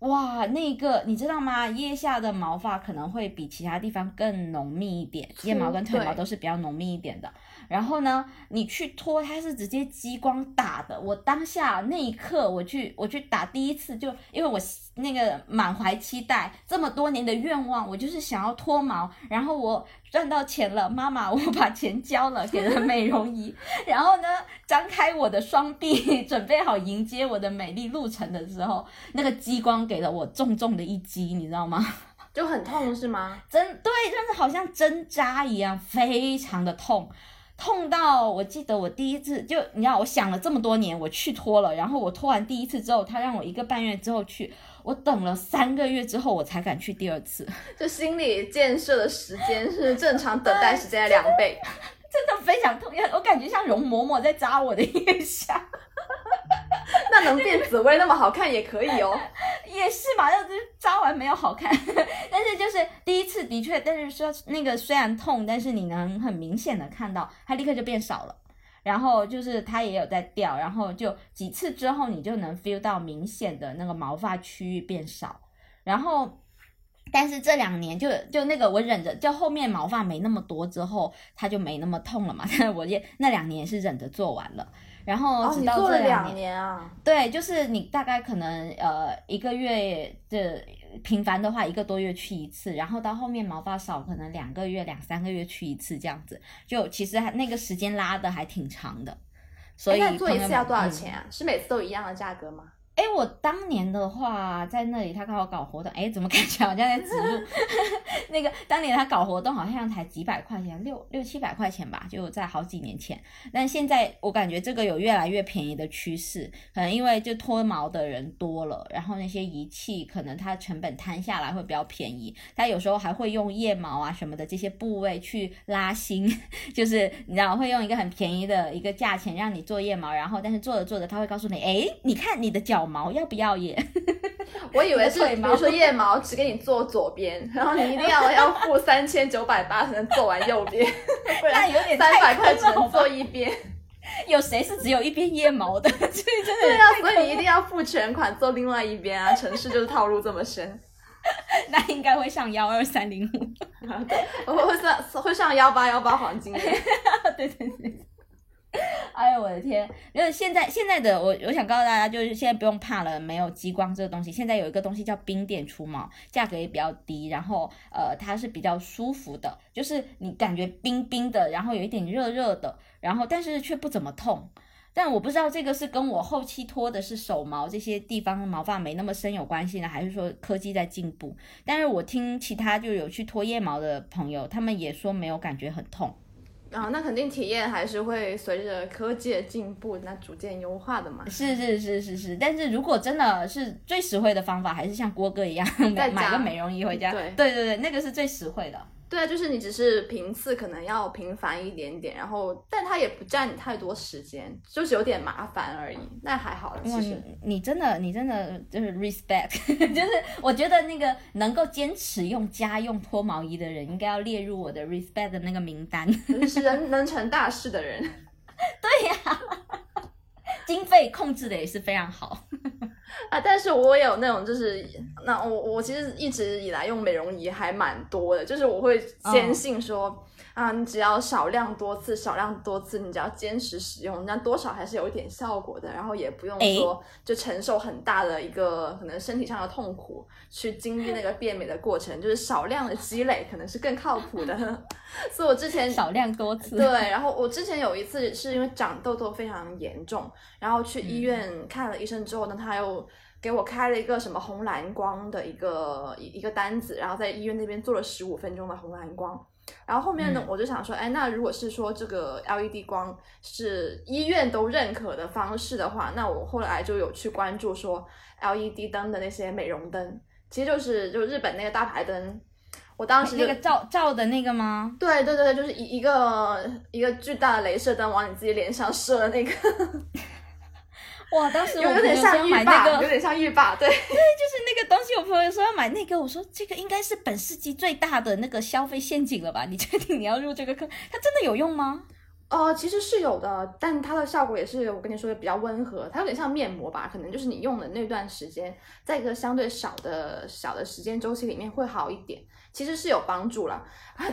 Speaker 1: 哇，那个你知道吗？腋下的毛发可能会比其他地方更浓密一点，腋毛跟腿毛都是比较浓密一点的。然后呢，你去脱它是直接激光打的。我当下那一刻，我去我去打第一次就，因为我那个满怀期待，这么多年的愿望，我就是想要脱毛。然后我赚到钱了，妈妈，我把钱交了，给了美容仪。然后呢，张开我的双臂，准备好迎接我的美丽路程的时候，那个激光给了我重重的一击，你知道吗？
Speaker 2: 就很痛是吗？
Speaker 1: 针对，真的好像针扎一样，非常的痛。痛到我记得我第一次就你知道我想了这么多年我去脱了，然后我脱完第一次之后，他让我一个半月之后去，我等了三个月之后我才敢去第二次，
Speaker 2: 就心理建设的时间是正常等待时间的两倍。
Speaker 1: 真的非常痛，我感觉像容嬷嬷在扎我的腋下，
Speaker 2: 那能变紫薇那么好看也可以哦。
Speaker 1: 也是嘛，要是扎完没有好看，但是就是第一次的确，但是说那个虽然痛，但是你能很明显的看到它立刻就变少了。然后就是它也有在掉，然后就几次之后，你就能 feel 到明显的那个毛发区域变少。然后，但是这两年就就那个我忍着，就后面毛发没那么多之后，它就没那么痛了嘛。但 我也那两年是忍着做完了，然后
Speaker 2: 哦，
Speaker 1: 直到
Speaker 2: 你做了
Speaker 1: 这两
Speaker 2: 两年啊？
Speaker 1: 对，就是你大概可能呃一个月的频繁的话，一个多月去一次，然后到后面毛发少，可能两个月、两三个月去一次这样子，就其实还那个时间拉的还挺长的。所以
Speaker 2: 哎那做一次要多少
Speaker 1: 嗯
Speaker 2: 钱啊？是每次都一样的价格吗？
Speaker 1: 哎，我当年的话，在那里他刚好搞活动，哎，怎么感觉好像在植入？那个当年他搞活动好像才几百块钱，六六七百块钱吧，就在好几年前。但现在我感觉这个有越来越便宜的趋势，可能因为就脱毛的人多了，然后那些仪器可能它成本摊下来会比较便宜。它有时候还会用腋毛啊什么的这些部位去拉新，就是你知道会用一个很便宜的一个价钱让你做腋毛，然后但是做着做着他会告诉你，哎，你看你的脚毛要不要也？
Speaker 2: 我以为是，比如说腋毛只给你做左边，然后你一定要要付三千九百八才能做完右边，不然
Speaker 1: 那有点
Speaker 2: 三百块只能做一边。
Speaker 1: 有谁是只有一边腋毛的？所以真的
Speaker 2: 对啊，所以你一定要付全款做另外一边啊！城市就是套路这么深，
Speaker 1: 那应该会上幺二三零五。
Speaker 2: 我会上会上幺八幺八黄金。
Speaker 1: 对对对。哎呦我的天！因为现在现在的我，我想告诉大家，就是现在不用怕了，没有激光这个东西。现在有一个东西叫冰点除毛，价格也比较低，然后呃它是比较舒服的，就是你感觉冰冰的，然后有一点热热的，然后但是却不怎么痛。但我不知道这个是跟我后期脱的是手毛这些地方毛发没那么深有关系呢，还是说科技在进步？但是我听其他就有去脱腋毛的朋友，他们也说没有感觉很痛。
Speaker 2: 啊，那肯定体验还是会随着科技的进步，那逐渐优化的嘛。
Speaker 1: 是是是是是，但是如果真的是最实惠的方法，还是像郭哥一样买个美容仪回家。
Speaker 2: 对
Speaker 1: 对对对，那个是最实惠的。
Speaker 2: 对啊，就是你只是频次可能要频繁一点点，然后但它也不占你太多时间，就是有点麻烦而已。那还好了，其实
Speaker 1: 你你真的你真的就是 respect，就是我觉得那个能够坚持用家用脱毛仪的人，应该要列入我的 respect 的那个名单。
Speaker 2: 是人能成大事的人。
Speaker 1: 对呀经费控制的也是非常好。
Speaker 2: 啊，但是我有那种就是那我我其实一直以来用美容仪还蛮多的，就是我会坚信说。啊，你只要少量多次，少量多次，你只要坚持使用，那多少还是有一点效果的。然后也不用说就承受很大的一个可能身体上的痛苦，去经历那个变美的过程，就是少量的积累可能是更靠谱的。所以我之前
Speaker 1: 少量多次，
Speaker 2: 对。然后我之前有一次是因为长痘痘非常严重，然后去医院看了医生之后呢，他又给我开了一个什么红蓝光的一个一一个单子，然后在医院那边做了十五分钟的红蓝光。然后后面呢，我就想说，哎，那如果是说这个 LED 光是医院都认可的方式的话，那我后来就有去关注说 LED 灯的那些美容灯，其实就是就日本那个大牌灯，我当时
Speaker 1: 那个照照的那个吗？
Speaker 2: 对对对，就是一一个一个巨大的镭射灯往你自己脸上射的那个。
Speaker 1: 哇，当时我
Speaker 2: 有点像浴霸，有点像浴霸，对，对，就
Speaker 1: 是那个东西。我朋友说要买那个，我说这个应该是本世纪最大的那个消费陷阱了吧？你确定你要入这个坑？它真的有用吗？
Speaker 2: 呃，其实是有的，但它的效果也是我跟你说的比较温和，它有点像面膜吧，可能就是你用的那段时间，在一个相对少的小的时间周期里面会好一点，其实是有帮助了。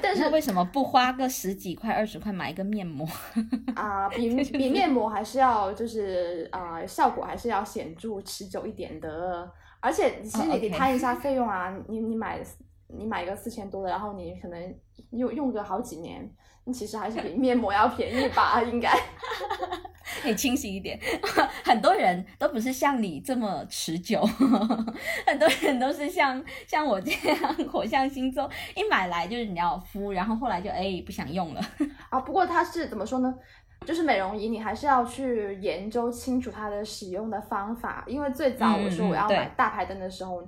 Speaker 2: 但是
Speaker 1: 为什么不花个十几块、二十块买一个面膜
Speaker 2: 啊？比比面膜还是要就是啊，效果还是要显著持久一点的。而且其实你得摊一下费用啊，你你买你买个四千多的，然后你可能用用个好几年。其实还是比面膜要便宜吧，应该。
Speaker 1: 你清醒一点，很多人都不是像你这么持久，很多人都是像像我这样火象星座，一买来就是你要敷，然后后来就哎不想用了。
Speaker 2: 啊，不过它是怎么说呢？就是美容仪，你还是要去研究清楚它的使用的方法，因为最早我说我要买大牌灯的时候。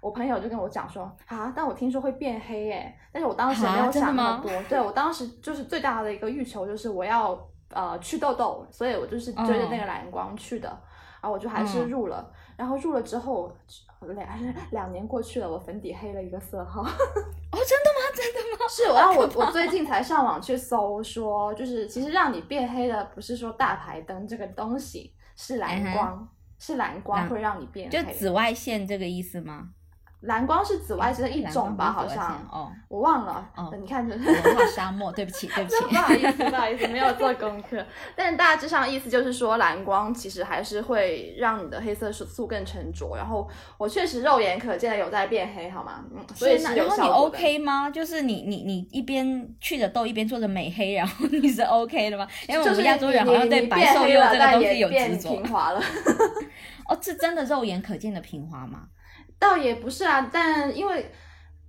Speaker 2: 我朋友就跟我讲说啊，但我听说会变黑耶，但是我当时没有想那么多。对我当时就是最大的一个欲求就是我要呃去痘痘，所以我就是追着那个蓝光去的，然后我就还是入了，然后入了之后两两年过去了，我粉底黑了一个色号。
Speaker 1: 哦，真的吗？真的吗？
Speaker 2: 是，然后我我最近才上网去搜说，就是其实让你变黑的不是说大排灯这个东西，是蓝光，是蓝光会让你变
Speaker 1: 黑，就紫外线这个意思吗？
Speaker 2: 蓝光是紫外线的一种吧，好像哦，我忘了。哦，你看，文
Speaker 1: 化沙漠，对不起，对不起，
Speaker 2: 不好意思，不好意思，没有做功课。但是大致上意思就是说，蓝光其实还是会让你的黑色素更沉着。然后我确实肉眼可见的有在变黑，好吗？嗯，所以是有
Speaker 1: 效果的。你 OK 吗？就是你你你一边去着痘，一边做着美黑，然后你是 OK 的吗？因为我们亚洲人好像对白瘦幼这个东西有执着。
Speaker 2: 平滑了。
Speaker 1: 哦，是真的肉眼可见的平滑吗？
Speaker 2: 倒也不是啊，但因为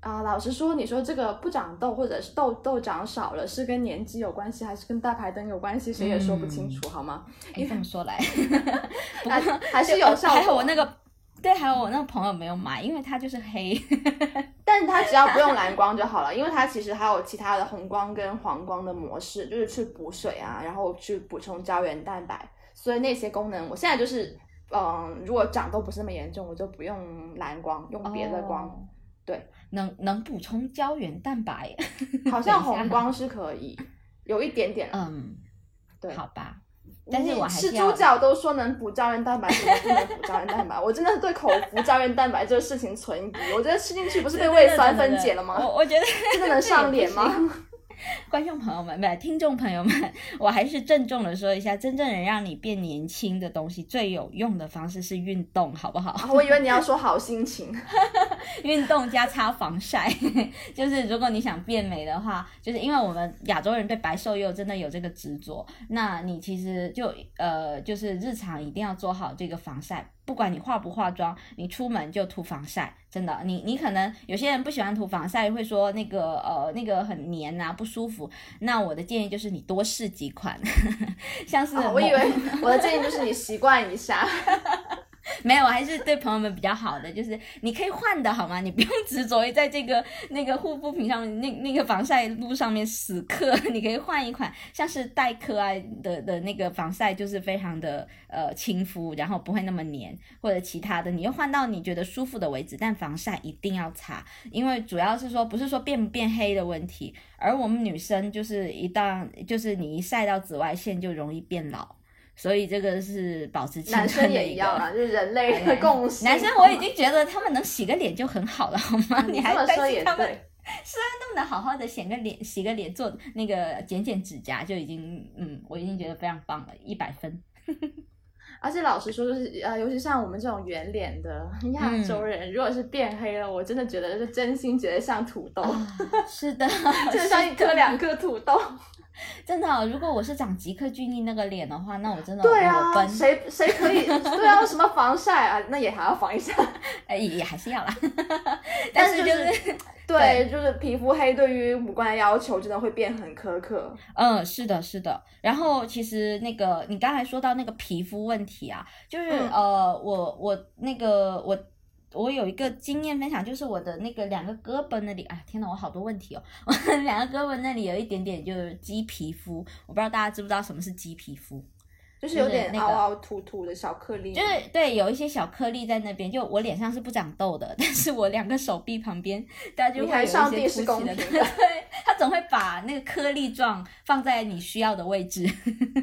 Speaker 2: 啊，老实说，你说这个不长痘或者是痘痘长少了，是跟年纪有关系，还是跟大排灯有关系，谁也说不清楚，好吗？
Speaker 1: 你这么说来，
Speaker 2: 还还是有效果。
Speaker 1: 还有我那个，对，还有我那个朋友没有买，因为他就是黑，
Speaker 2: 但他只要不用蓝光就好了，因为它其实还有其他的红光跟黄光的模式，就是去补水啊，然后去补充胶原蛋白，所以那些功能，我现在就是。嗯，如果长痘不是那么严重，我就不用蓝光，用别的光。对，
Speaker 1: 能能补充胶原蛋白，
Speaker 2: 好像红光是可以，有一点点。
Speaker 1: 嗯，
Speaker 2: 对，
Speaker 1: 好吧。但是我还
Speaker 2: 是吃猪脚都说能补胶原蛋白，怎么不能补胶原蛋白？我真的是对口服胶原蛋白这个事情存疑。我觉得吃进去不是被胃酸分解了吗？
Speaker 1: 我我觉得
Speaker 2: 真的能上脸吗？
Speaker 1: 观众朋友们，不，听众朋友们，我还是郑重的说一下，真正能让你变年轻的东西，最有用的方式是运动，好不好？
Speaker 2: 我以为你要说好心情，
Speaker 1: 运动加擦防晒，就是如果你想变美的话，就是因为我们亚洲人对白瘦幼真的有这个执着，那你其实就呃，就是日常一定要做好这个防晒。不管你化不化妆，你出门就涂防晒，真的。你你可能有些人不喜欢涂防晒，会说那个呃那个很黏啊不舒服。那我的建议就是你多试几款，像是
Speaker 2: 我以为我的建议就是你习惯一下。
Speaker 1: 没有，我还是对朋友们比较好的，就是你可以换的好吗？你不用执着于在这个那个护肤品上那那个防晒露上面死磕，你可以换一款，像是黛珂啊的的那个防晒，就是非常的呃亲肤，然后不会那么黏，或者其他的，你又换到你觉得舒服的为止。但防晒一定要擦，因为主要是说不是说变不变黑的问题，而我们女生就是一旦就是你一晒到紫外线就容易变老。所以这个是保持青春的一个。
Speaker 2: 也一样啊，就是人类的共识。
Speaker 1: 男生我已经觉得他们能洗个脸就很好了，好吗？
Speaker 2: 你
Speaker 1: 还担
Speaker 2: 这么说
Speaker 1: 他们
Speaker 2: 对。
Speaker 1: 那么的好好的洗个脸、洗个脸、做那个剪剪指甲，就已经嗯，我已经觉得非常棒了，一百分。
Speaker 2: 而且老实说，就是呃，尤其像我们这种圆脸的亚洲人，如果是变黑了，我真的觉得是真心觉得像土豆，
Speaker 1: 啊是的，
Speaker 2: 就像一颗两颗土豆。
Speaker 1: 真的哦、如果我是长吉克隽逸那个脸的话，那我真的我
Speaker 2: 对啊，
Speaker 1: 奔，
Speaker 2: 谁谁可以？对啊，什么防晒啊，那也还要防一下。
Speaker 1: 哎也也还是要啦。
Speaker 2: 但
Speaker 1: 是就
Speaker 2: 是就是对，就是皮肤黑对于五官的要求真的会变很苛刻。
Speaker 1: 嗯，是的，是的。然后其实那个你刚才说到那个皮肤问题啊，就是、
Speaker 2: 嗯
Speaker 1: 呃，我我那个我我有一个经验分享，就是我的那个两个胳膊那里，哎，天呐，我好多问题哦。我两个胳膊那里有一点点就是鸡皮肤，我不知道大家知不知道什么是鸡皮肤。
Speaker 2: 就是有点
Speaker 1: 那个
Speaker 2: 凹凹凸凸的小颗粒，
Speaker 1: 就是对，有一些小颗粒在那边，就我脸上是不长痘的，但是我两个手臂旁边，大家就
Speaker 2: 看
Speaker 1: 会有一些凸起的，对
Speaker 2: 的，
Speaker 1: 他总会把那个颗粒状放在你需要的位置。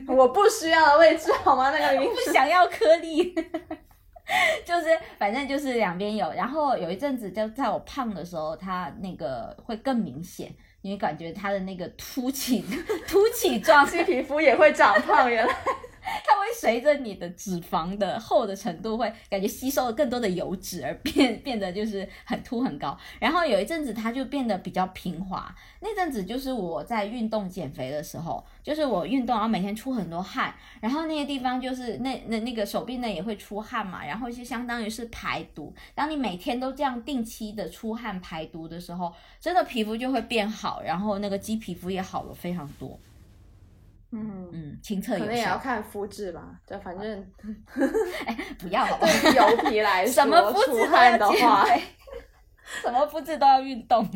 Speaker 2: 我不需要的位置好吗？那个
Speaker 1: 不想要颗粒，就是反正就是两边有。然后有一阵子就在我胖的时候，它那个会更明显，因为感觉它的那个凸起凸起状，
Speaker 2: 鸡皮肤也会长胖，原来
Speaker 1: 它会随着你的脂肪的厚的程度，会感觉吸收了更多的油脂而变变得就是很凸很高。然后有一阵子它就变得比较平滑，那阵子就是我在运动减肥的时候，就是我运动然后每天出很多汗，然后那些地方就是那那那个手臂呢也会出汗嘛，然后就相当于是排毒。当你每天都这样定期的出汗排毒的时候，真的皮肤就会变好，然后那个鸡皮肤也好了非常多。
Speaker 2: 嗯，
Speaker 1: 嗯，
Speaker 2: 可能也要看肤质吧。就反正
Speaker 1: 哎不要？
Speaker 2: 对于油皮来说，
Speaker 1: 什么肤质
Speaker 2: 的话，
Speaker 1: 什么肤质都要运动。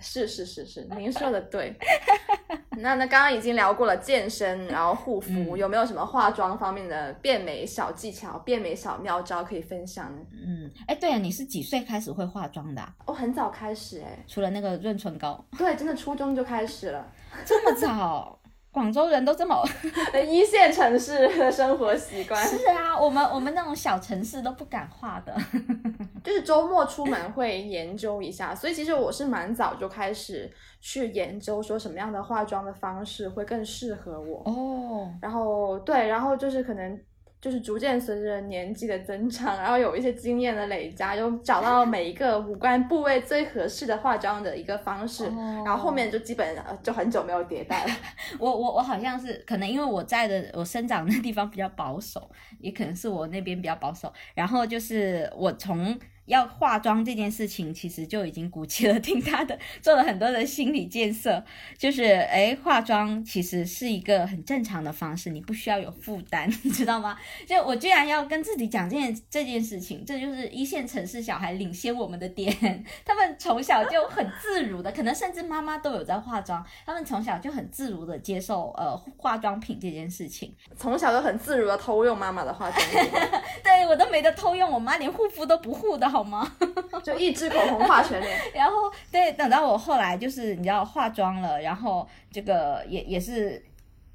Speaker 2: 是是是是，您说的对。那那刚刚已经聊过了健身，然后护肤，
Speaker 1: 嗯
Speaker 2: 有没有什么化妆方面的变美小技巧、变美小妙招可以分享呢？
Speaker 1: 嗯，哎，对啊，你是几岁开始会化妆的啊、
Speaker 2: 我、很早开始哎、
Speaker 1: 除了那个润唇膏，
Speaker 2: 对，真的初中就开始了。
Speaker 1: 这么早？广州人都这么？
Speaker 2: 一线城市的生活习惯，
Speaker 1: 是啊，我们我们那种小城市都不敢化的。
Speaker 2: 就是周末出门会研究一下，所以其实我是蛮早就开始去研究说什么样的化妆的方式会更适合我。
Speaker 1: 哦，
Speaker 2: 然后对，然后就是可能就是逐渐随着年纪的增长，然后有一些经验的累加，就找到每一个五官部位最合适的化妆的一个方式。
Speaker 1: 哦
Speaker 2: 然后后面就基本呃就很久没有迭代了。
Speaker 1: 我我我好像是可能因为我在的我生长的地方比较保守，也可能是我那边比较保守。然后就是我从要化妆这件事情，其实就已经鼓起了挺大的，做了很多的心理建设。就是诶，化妆其实是一个很正常的方式，你不需要有负担，你知道吗？就我居然要跟自己讲这件这件事情，这就是一线城市小孩领先我们的点。他们从小就很自如的，可能甚至妈妈都有在化妆，他们从小就很自如的接受呃化妆品这件事情。
Speaker 2: 从小就很自如的偷用妈妈的化妆品，
Speaker 1: 对我都没得偷用，我妈连护肤都不护的好吗？
Speaker 2: 就一支口红画全脸。
Speaker 1: 然后对，等到我后来就是你知道化妆了，然后这个也也是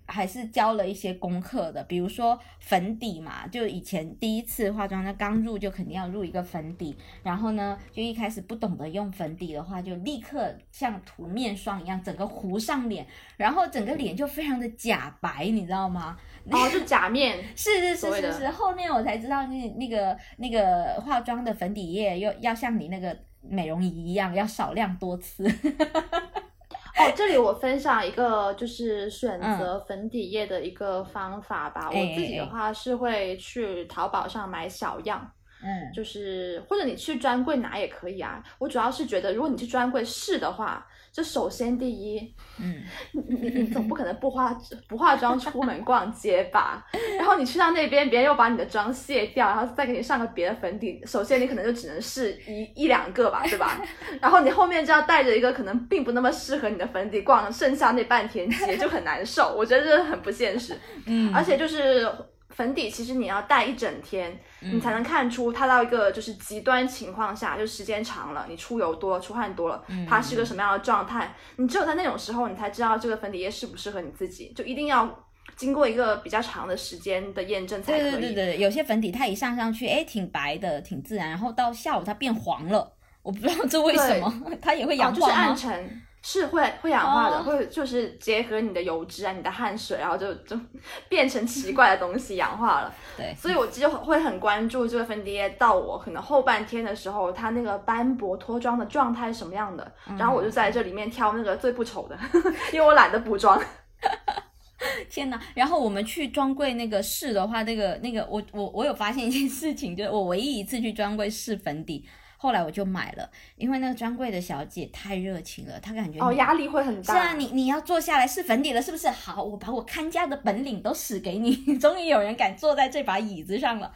Speaker 1: 还是教了一些功课的，比如说粉底嘛，就以前第一次化妆，那刚入就肯定要入一个粉底，然后呢，就一开始不懂得用粉底的话，就立刻像涂面霜一样，整个糊上脸，然后整个脸就非常的假白，你知道吗？
Speaker 2: 哦，就假面，
Speaker 1: 是是是是是，后面我才知道那那个那个化妆的粉底液又要像你那个美容仪一样，要少量多次。
Speaker 2: 哦，这里我分享一个就是选择粉底液的一个方法吧。
Speaker 1: 哎
Speaker 2: 我自己的话是会去淘宝上买小样，
Speaker 1: 嗯，
Speaker 2: 就是或者你去专柜拿也可以啊。我主要是觉得，如果你去专柜试的话，就首先第一，
Speaker 1: 嗯，
Speaker 2: 你你你总不可能不化不化妆出门逛街吧？然后你去到那边，别人又把你的妆卸掉，然后再给你上个别的粉底，首先你可能就只能试一一两个吧，对吧？然后你后面就要带着一个可能并不那么适合你的粉底逛剩下那半天街，就很难受。我觉得这很不现实。
Speaker 1: 嗯
Speaker 2: 而且就是粉底，其实你要带一整天，你才能看出它到一个就是极端情况下，就时间长了，你出油多了、出汗多了，它是个什么样的状态。你只有在那种时候，你才知道这个粉底液适不适合你自己，就一定要。经过一个比较长的时间的验证才可以。
Speaker 1: 对对对对，有些粉底它一上上去，哎，挺白的，挺自然，然后到下午它变黄了，我不知道这为什么，它也会氧化
Speaker 2: 吗？就是暗沉。是会会氧化的，会就是结合你的油脂啊，你的汗水，然后就就 变成奇怪的东西氧化了。
Speaker 1: 对，
Speaker 2: 所以我就会很关注这个粉底液到我可能后半天的时候，它那个斑驳脱妆的状态是什么样的，然后我就在这里面挑那个最不丑的，因为我懒得补妆。
Speaker 1: 天哪！然后我们去专柜那个试的话，那个那个我我我有发现一件事情，就是我唯一一次去专柜试粉底。后来我就买了，因为那个专柜的小姐太热情了，她感觉
Speaker 2: 哦压力会很大。
Speaker 1: 是啊，你你要坐下来试粉底了，是不是？好，我把我看家的本领都使给你，终于有人敢坐在这把椅子上了，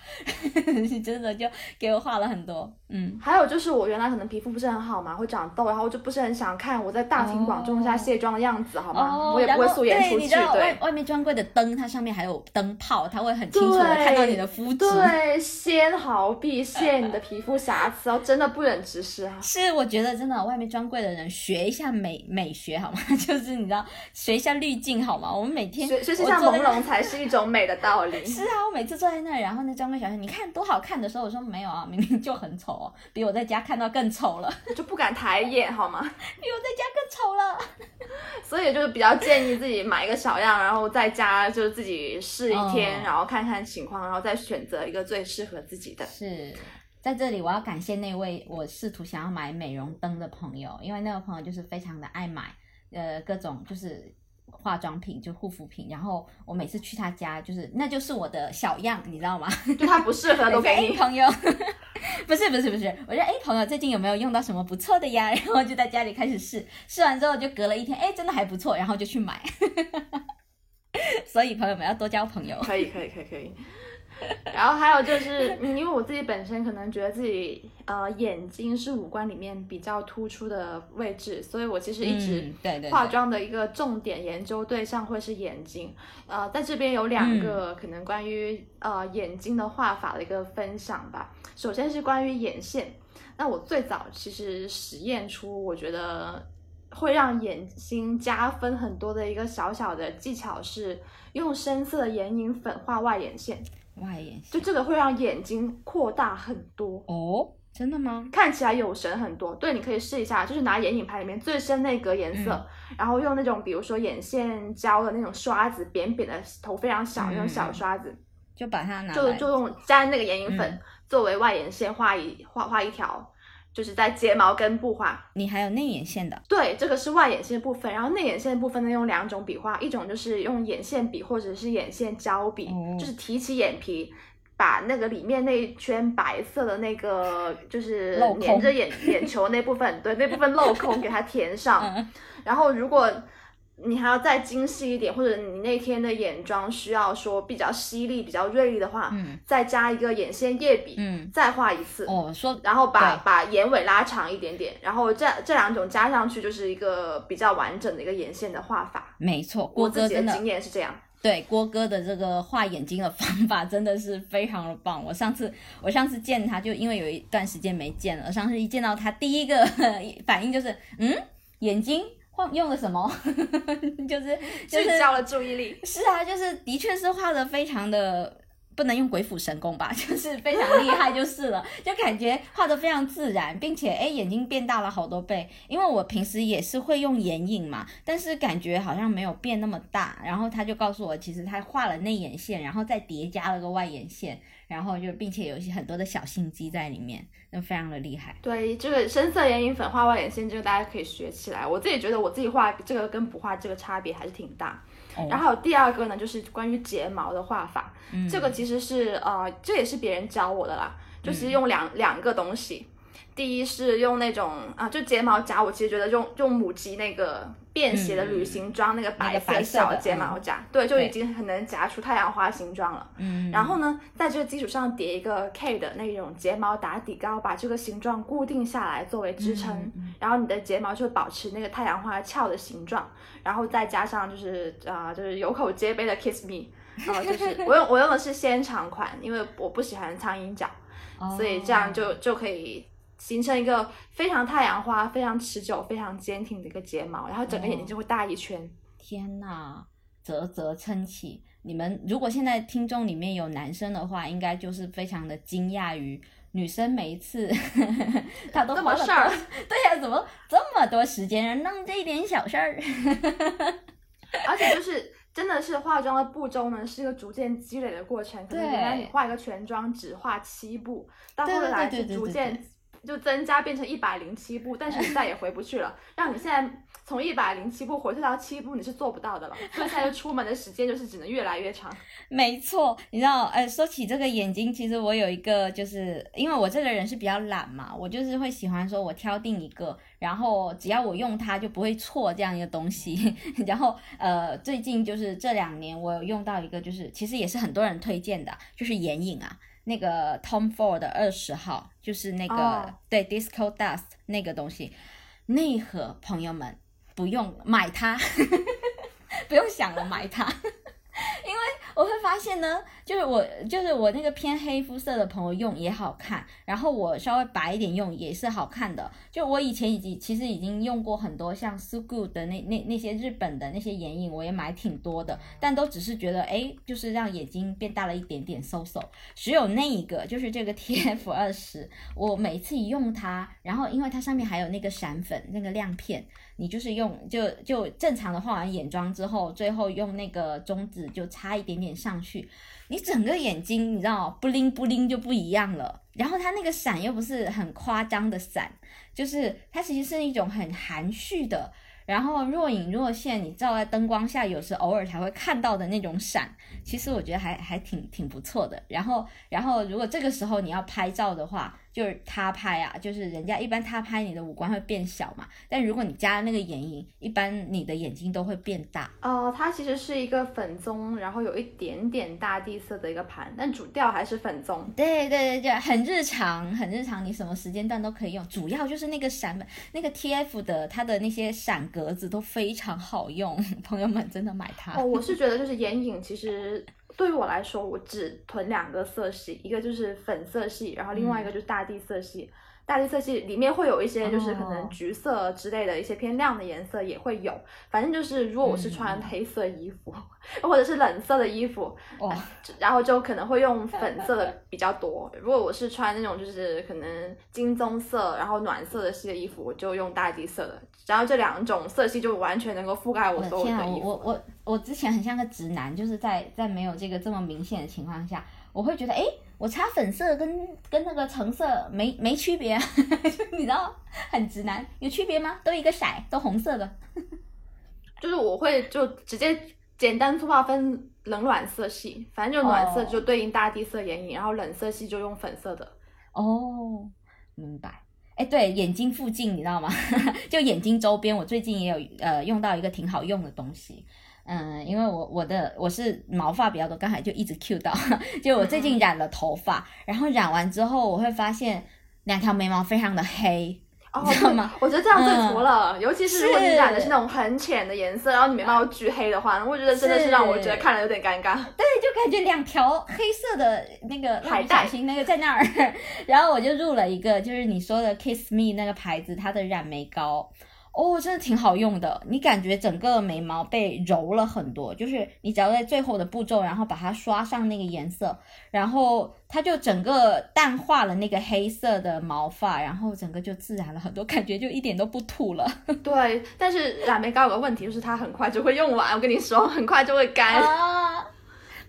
Speaker 1: 真的就给我画了很多。嗯，
Speaker 2: 还有就是我原来可能皮肤不是很好嘛，会长痘，然后我就不是很想看我在大庭广众下卸妆的样子，好吗？我也不会素颜出去。对，
Speaker 1: 外外面专柜的灯，它上面还有灯泡，它会很清楚的看到你的肤质。
Speaker 2: 对，纤毫毕 现你的皮肤瑕疵，哦，真的不忍直视啊。
Speaker 1: 是，我觉得真的外面专柜的人学一下美美学好吗？就是你知道学一下滤镜好吗？我们每天
Speaker 2: 学学习一下朦胧才是一种美的道理。
Speaker 1: 是啊，我每次坐在那，然后那专柜小姐，你看多好看的时候，我说没有啊，明明就很丑。比我在家看到更丑了，
Speaker 2: 就不敢抬眼好吗？
Speaker 1: 比我在家更丑了，
Speaker 2: 所以就是比较建议自己买一个小样，然后在家就是自己试一天，然后看看情况，然后再选择一个最适合自己的。
Speaker 1: 是在这里，我要感谢那位我试图想要买美容灯的朋友，因为那个朋友就是非常的爱买，呃，各种就是。化妆品就护肤品，然后我每次去他家，就是那就是我的小样，你知道吗？
Speaker 2: 就他不适合都给你
Speaker 1: 朋友，不是不是不是，我说哎朋友最近有没有用到什么不错的呀？然后就在家里开始试，试完之后就隔了一天，哎真的还不错，然后就去买。所以朋友们要多交朋友，
Speaker 2: 可以可以可以可以。然后还有就是，因为我自己本身可能觉得自己呃眼睛是五官里面比较突出的位置，所以我其实一直化妆的一个重点研究对象会是眼睛。呃，在这边有两个可能关于呃眼睛的画法的一个分享吧。首先是关于眼线，那我最早其实实验出我觉得会让眼睛加分很多的一个小小的技巧是用深色的眼影粉画外眼线。
Speaker 1: 外眼线
Speaker 2: 就这个会让眼睛扩大很多
Speaker 1: 哦，真的吗？
Speaker 2: 看起来有神很多。对，你可以试一下，就是拿眼影盘里面最深那格颜色，然后用那种比如说眼线胶的那种刷子，扁扁的头非常小那种小刷子，
Speaker 1: 就把它拿
Speaker 2: 就就用沾那个眼影粉作为外眼线画一画画一条。就是在睫毛根部画，
Speaker 1: 你还有内眼线的，
Speaker 2: 对，这个是外眼线部分，然后内眼线部分呢用两种笔画，一种就是用眼线笔或者是眼线胶笔，就是提起眼皮，把那个里面那一圈白色的那个就是粘着眼眼球那部分，对，那部分镂空给它填上，然后如果。你还要再精细一点，或者你那天的眼妆需要说比较犀利、比较锐利的话，嗯，再加一个眼线液笔，嗯，再画一次。
Speaker 1: 哦，说，
Speaker 2: 然后把把眼尾拉长一点点，然后这这两种加上去，就是一个比较完整的一个眼线的画法。
Speaker 1: 没错，郭哥的
Speaker 2: 经验是这样。
Speaker 1: 对，郭哥的这个画眼睛的方法真的是非常的棒。我上次我上次见他就因为有一段时间没见了，上次一见到他，第一个 反应就是嗯，眼睛。用了什么？就是聚
Speaker 2: 焦了注意力。
Speaker 1: 是啊，就是的确是画的非常的，不能用鬼斧神工吧，就是非常厉害就是了，就感觉画的非常自然，并且哎眼睛变大了好多倍。因为我平时也是会用眼影嘛，但是感觉好像没有变那么大。然后他就告诉我，其实他画了内眼线，然后再叠加了个外眼线。然后就，并且有一些很多的小心机在里面，那非常的厉害。
Speaker 2: 对，这个深色眼影粉画外眼线，这个大家可以学起来。我自己觉得，我自己画这个跟不画这个差别还是挺大。然后第二个呢，就是关于睫毛的画法，这个其实是呃，这也是别人教我的啦，就是用两两个东西。第一是用那种啊，就睫毛夹，我其实觉得用用母鸡那个便携的旅行装那个白色小睫毛夹，对，就已经很能夹出太阳花形状了。嗯，然后呢，在这个基础上叠一个 K 的那种睫毛打底膏，把这个形状固定下来作为支撑，然后你的睫毛就保持那个太阳花翘的形状，然后再加上就是啊，就是有口皆碑的 Kiss Me，然后就是我用我用的是纤长款，因为我不喜欢苍蝇脚，所以这样就就可以。形成一个非常太阳花、非常持久、非常坚挺的一个睫毛，然后整个眼睛就会大一圈。
Speaker 1: 天呐，啧啧称奇！你们如果现在听众里面有男生的话，应该就是非常的惊讶于女生每一次 她都花了
Speaker 2: 事儿，
Speaker 1: 对呀，怎么这么多时间弄这一点小事儿？
Speaker 2: 而且就是真的是化妆的步骤呢，是一个逐渐积累的过程。可能原来你画一个全妆只画七步，到后来是逐渐。就增加变成一百零七步，但是你再也回不去了。让你现在从一百零七步回退到七步，你是做不到的了。所以现在就出门的时间就是只能越来越长。
Speaker 1: 没错，你知道，呃，说起这个眼睛，其实我有一个，就是因为我这个人是比较懒嘛，我就是会喜欢说，我挑定一个，然后只要我用它就不会错这样一个东西。然后，呃，最近就是这两年我有用到一个，就是其实也是很多人推荐的，就是眼影啊。那个 Tom Ford 的二十号，就是那个对 Disco Dust 那个东西，那一盒朋友们不用买它，不用想了，买它。因为我会发现呢，就是我就是我那个偏黑肤色的朋友用也好看，然后我稍微白一点用也是好看的。就我以前已经其实已经用过很多像 So Good 的那那那些日本的那些眼影，我也买挺多的，但都只是觉得哎，就是让眼睛变大了一点点，so so。只有那一个就是这个 TF 二十，我每次一用它，然后因为它上面还有那个闪粉那个亮片。你就是用就就正常的化完眼妆之后，最后用那个中指就擦一点点上去，你整个眼睛你知道不灵不灵就不一样了。然后它那个闪又不是很夸张的闪，就是它其实是一种很含蓄的。然后若隐若现，你照在灯光下，有时偶尔才会看到的那种闪，其实我觉得还还挺挺不错的。然后，然后如果这个时候你要拍照的话，就是他拍啊，就是人家一般他拍你的五官会变小嘛。但如果你加了那个眼影，一般你的眼睛都会变大。
Speaker 2: 哦，它其实是一个粉棕，然后有一点点大地色的一个盘，但主调还是粉棕。
Speaker 1: 对对对对，很日常，很日常，你什么时间段都可以用。主要就是那个闪，那个 T F 的它的那些闪格子都非常好用，朋友们真的买它。
Speaker 2: 哦，我是觉得就是眼影其实。对于我来说，我只囤两个色系，一个就是粉色系，然后另外一个就是大地色系。大地色系里面会有一些，就是可能橘色之类的一些偏亮的颜色也会有。反正就是，如果我是穿黑色衣服，或者是冷色的衣服，然后就可能会用粉色的比较多。如果我是穿那种就是可能金棕色，然后暖色的系的衣服，我就用大地色的。然后这两种色系就完全能够覆盖我所有的衣服。
Speaker 1: 我我我之前很像个直男，就是在在没有这个这么明显的情况下，我会觉得哎。我擦粉色跟跟那个橙色没没区别，你知道很直男，有区别吗？都一个色，都红色的。
Speaker 2: 就是我会就直接简单粗暴分冷暖色系，反正就暖色就对应大地色眼影，然后冷色系就用粉色的。
Speaker 1: 哦，明白。哎，对，眼睛附近你知道吗？就眼睛周边，我最近也有呃用到一个挺好用的东西。嗯，因为我我的我是毛发比较多，刚才就一直 Q 到，就我最近染了头发，然后染完之后，我会发现两条眉毛非常的黑，你知道吗？
Speaker 2: 我觉得这样最涂了，尤其是如果你染的是那种很浅的颜色，然后你眉毛巨黑的话，我觉得真的是让我觉得看了有点尴尬。
Speaker 1: 对，就感觉两条黑色的那个
Speaker 2: 海带
Speaker 1: 型那个在那儿，然后我就入了一个，就是你说的 Kiss Me 那个牌子，它的染眉膏。哦，真的挺好用的，你感觉整个眉毛被揉了很多，就是你只要在最后的步骤，然后把它刷上那个颜色，然后它就整个淡化了那个黑色的毛发，然后整个就自然了很多，感觉就一点都不土了。
Speaker 2: 对，但是染眉膏有个问题，就是它很快就会用完，我跟你说，很快就会干。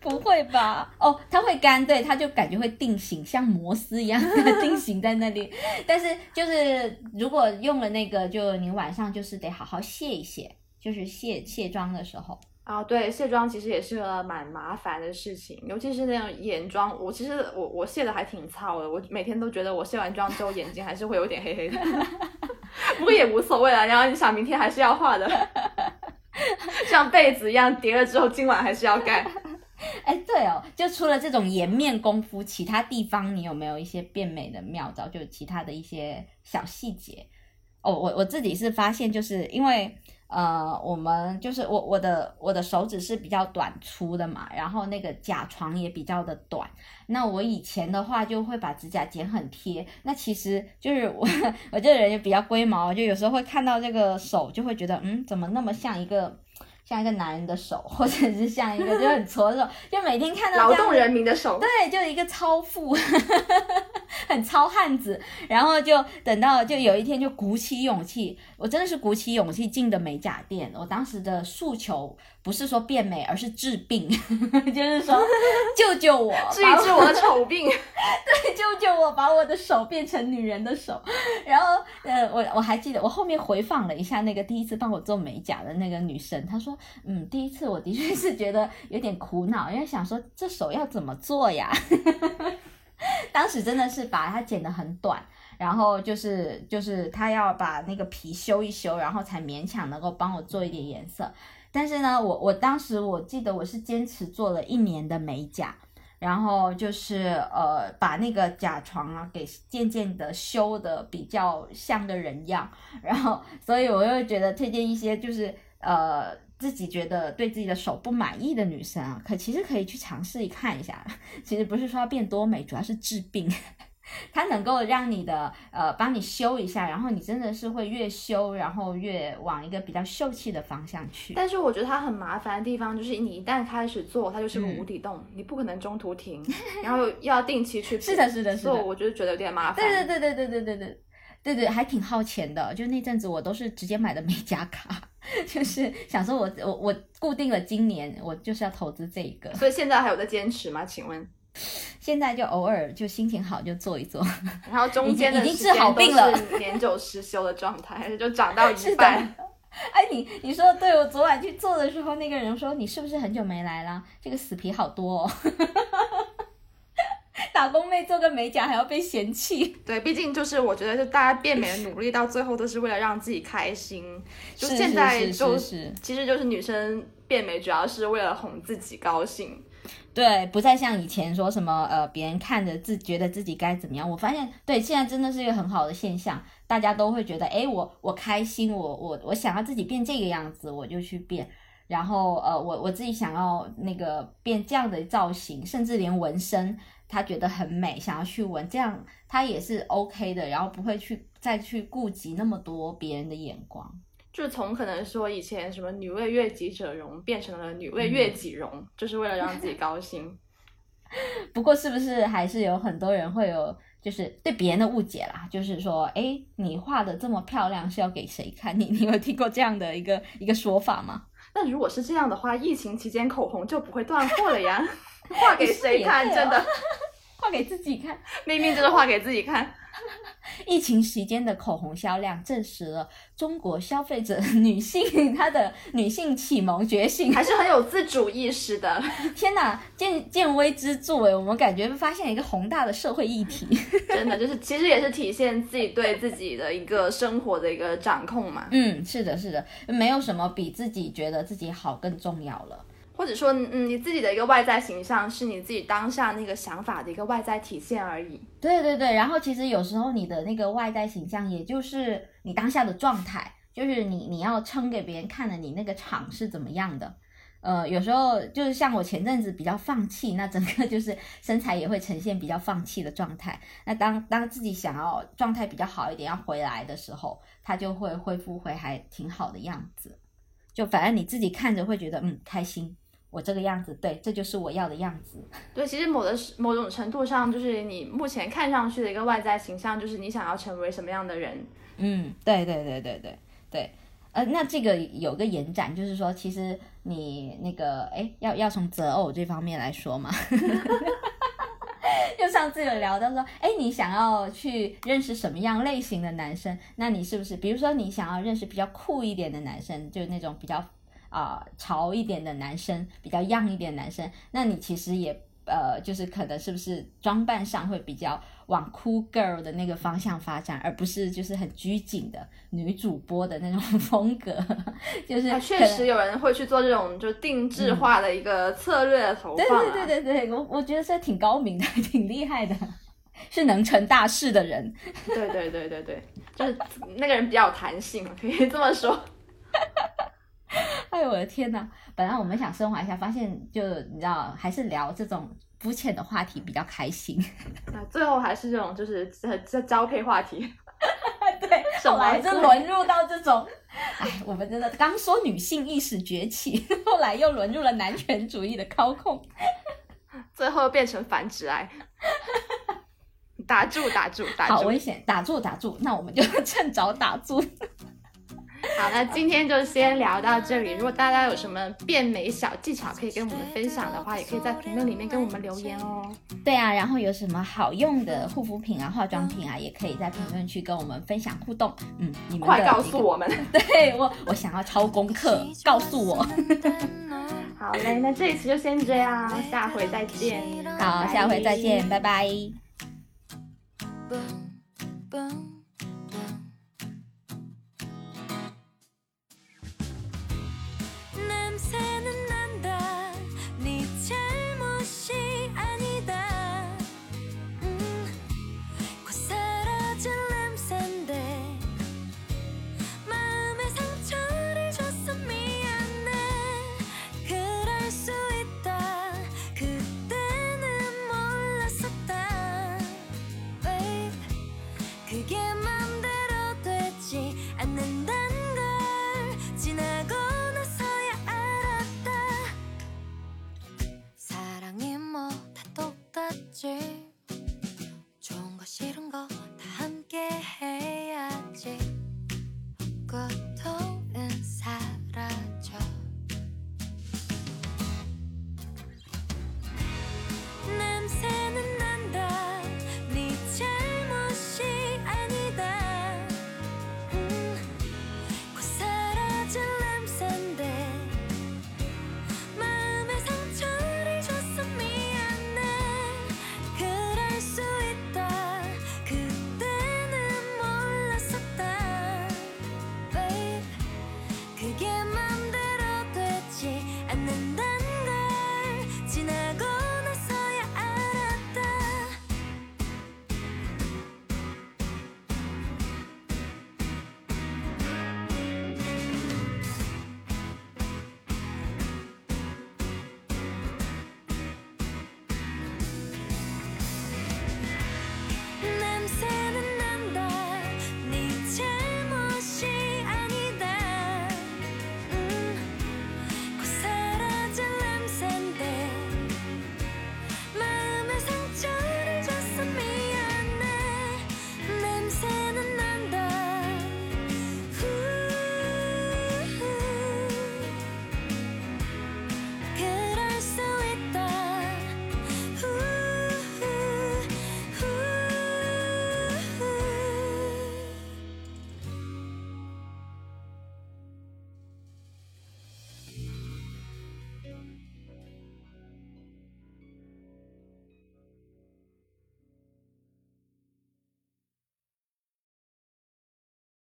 Speaker 1: 不会吧？哦，它会干，对，它就感觉会定型，像摩丝一样定型在那里。但是就是如果用了那个，就你晚上就是得好好卸一卸，就是卸卸妆的时候。
Speaker 2: 啊，对，卸妆其实也是个蛮麻烦的事情，尤其是那种眼妆，我其实我我卸的还挺糙的，我每天都觉得我卸完妆之后眼睛还是会有点黑黑的，不过也无所谓了。然后你想明天还是要画的，像被子一样叠了之后，今晚还是要盖。
Speaker 1: 哎，对哦，就除了这种颜面功夫，其他地方你有没有一些变美的妙招？就其他的一些小细节哦。我我自己是发现，就是因为呃，我们就是我我的我的手指是比较短粗的嘛，然后那个甲床也比较的短。那我以前的话就会把指甲剪很贴，那其实就是我 我这个人就比较龟毛，就有时候会看到这个手就会觉得，嗯，怎么那么像一个。像一个男人的手，或者是像一个就很挫的手，就每天看到
Speaker 2: 劳动人民的手，
Speaker 1: 对，就一个超富，很糙汉子，然后就等到就有一天就鼓起勇气，我真的是鼓起勇气进的美甲店。我当时的诉求不是说变美，而是治病，就是说救救我，
Speaker 2: 治一治我的丑病。
Speaker 1: 对，救救我，把我的手变成女人的手。然后我我还记得我后面回放了一下那个第一次帮我做美甲的那个女生，她说，嗯，第一次我的确是觉得有点苦恼，因为想说这手要怎么做呀。当时真的是把它剪得很短，然后就是就是他要把那个皮修一修，然后才勉强能够帮我做一点颜色。但是呢，我我当时我记得我是坚持做了一年的美甲，然后就是呃把那个甲床啊给渐渐的修的比较像个人样，然后所以我又觉得推荐一些就是呃。自己觉得对自己的手不满意的女生啊，可其实可以去尝试一看一下。其实不是说要变多美，主要是治病。它能够让你的呃帮你修一下，然后你真的是会越修，然后越往一个比较秀气的方向去。
Speaker 2: 但是我觉得它很麻烦的地方就是，你一旦开始做，它就是个无底洞，你不可能中途停，然后要定期去。
Speaker 1: 是的，是的，是的。
Speaker 2: 我就觉得有点麻烦。
Speaker 1: 对对对对对对对对对对，还挺耗钱的。就那阵子我都是直接买的美甲卡。就是想说，我我我固定了今年，我就是要投资这一个。
Speaker 2: 所以现在还有在坚持吗？请问？
Speaker 1: 现在就偶尔就心情好就做一做，
Speaker 2: 然后中间
Speaker 1: 已经治好病了，
Speaker 2: 年久失修的状态，还是就长到一半。
Speaker 1: 哎，你你说的对，我昨晚去做的时候，那个人说你是不是很久没来了？这个死皮好多。哦。打工妹做个美甲还要被嫌弃，
Speaker 2: 对，毕竟就是我觉得，就大家变美的努力，到最后都是为了让自己开心。就现在就是，其实就是女生变美主要是为了哄自己高兴。
Speaker 1: 对，不再像以前说什么呃，别人看着自觉得自己该怎么样。我发现，对，现在真的是一个很好的现象，大家都会觉得，哎，我我开心，我我我想要自己变这个样子，我就去变。然后呃，我我自己想要那个变这样的造型，甚至连纹身。他觉得很美，想要去纹，这样他也是 OK 的，然后不会去再去顾及那么多别人的眼光，
Speaker 2: 就是从可能说以前什么女为悦己者容，变成了女为悦己容，就是为了让自己高兴。
Speaker 1: 不过是不是还是有很多人会有就是对别人的误解啦？就是说，哎，你画的这么漂亮是要给谁看？你 你有听过这样的一个一个说法吗？
Speaker 2: 那如果是这样的话，疫情期间口红就不会断货了呀。画给谁看？真的，
Speaker 1: 画给自己看。
Speaker 2: 明明就是画给自己看。
Speaker 1: 疫情期间的口红销量证实了中国消费者女性她的女性启蒙觉醒，
Speaker 2: 还是很有自主意识的。
Speaker 1: 天哪，见见微知著诶，我们感觉发现一个宏大的社会议题。
Speaker 2: 真的，就是其实也是体现自己对自己的一个生活的一个掌控嘛。
Speaker 1: 嗯，是的，是的，没有什么比自己觉得自己好更重要了。
Speaker 2: 或者说，嗯，你自己的一个外在形象是你自己当下那个想法的一个外在体现而已。
Speaker 1: 对对对，然后其实有时候你的那个外在形象，也就是你当下的状态，就是你你要撑给别人看的，你那个场是怎么样的。呃，有时候就是像我前阵子比较放弃，那整个就是身材也会呈现比较放弃的状态。那当当自己想要状态比较好一点要回来的时候，它就会恢复回还挺好的样子。就反正你自己看着会觉得嗯开心。我这个样子，对，这就是我要的样子。
Speaker 2: 对，其实某的某种程度上，就是你目前看上去的一个外在形象，就是你想要成为什么样的人。
Speaker 1: 嗯，对对对对对对。呃，那这个有个延展，就是说，其实你那个，哎，要要从择偶这方面来说嘛。就上次有聊到说，哎，你想要去认识什么样类型的男生？那你是不是，比如说你想要认识比较酷一点的男生，就是那种比较。啊，潮一点的男生，比较样一点男生，那你其实也呃，就是可能是不是装扮上会比较往 cool girl 的那个方向发展，而不是就是很拘谨的女主播的那种 风格。就是
Speaker 2: 确实有人会去做这种就定制化的一个策略的头发。
Speaker 1: 对对对对对，我我觉得这挺高明的，挺厉害的，是能成大事的人。
Speaker 2: 对对对对对，就是那个人比较有弹性，可以这么说。
Speaker 1: 哎呦我的天呐！本来我们想升华一下，发现就你知道，还是聊这种肤浅的话题比较开心。
Speaker 2: 那最后还是这种就是这这交配话题。
Speaker 1: 对，
Speaker 2: 什
Speaker 1: 后来
Speaker 2: 么
Speaker 1: 就沦入到这种，哎，我们真的刚说女性意识崛起，后来又沦入了男权主义的操控。
Speaker 2: 最后变成繁殖癌。打住，打住，打住！
Speaker 1: 好危险，打住，打住！那我们就趁早打住。
Speaker 2: 好，那今天就先聊到这里。如果大家有什么变美小技巧可以跟我们分享的话，也可以在评论里面跟我们留言哦。
Speaker 1: 对啊，然后有什么好用的护肤品啊、化妆品啊，也可以在评论区跟我们分享互动。嗯，
Speaker 2: 快告诉我们！
Speaker 1: 对我，我想要抄功课，告诉我。
Speaker 2: 好嘞，那这一期就先这样，下回再见。
Speaker 1: 好，下回再见，拜拜。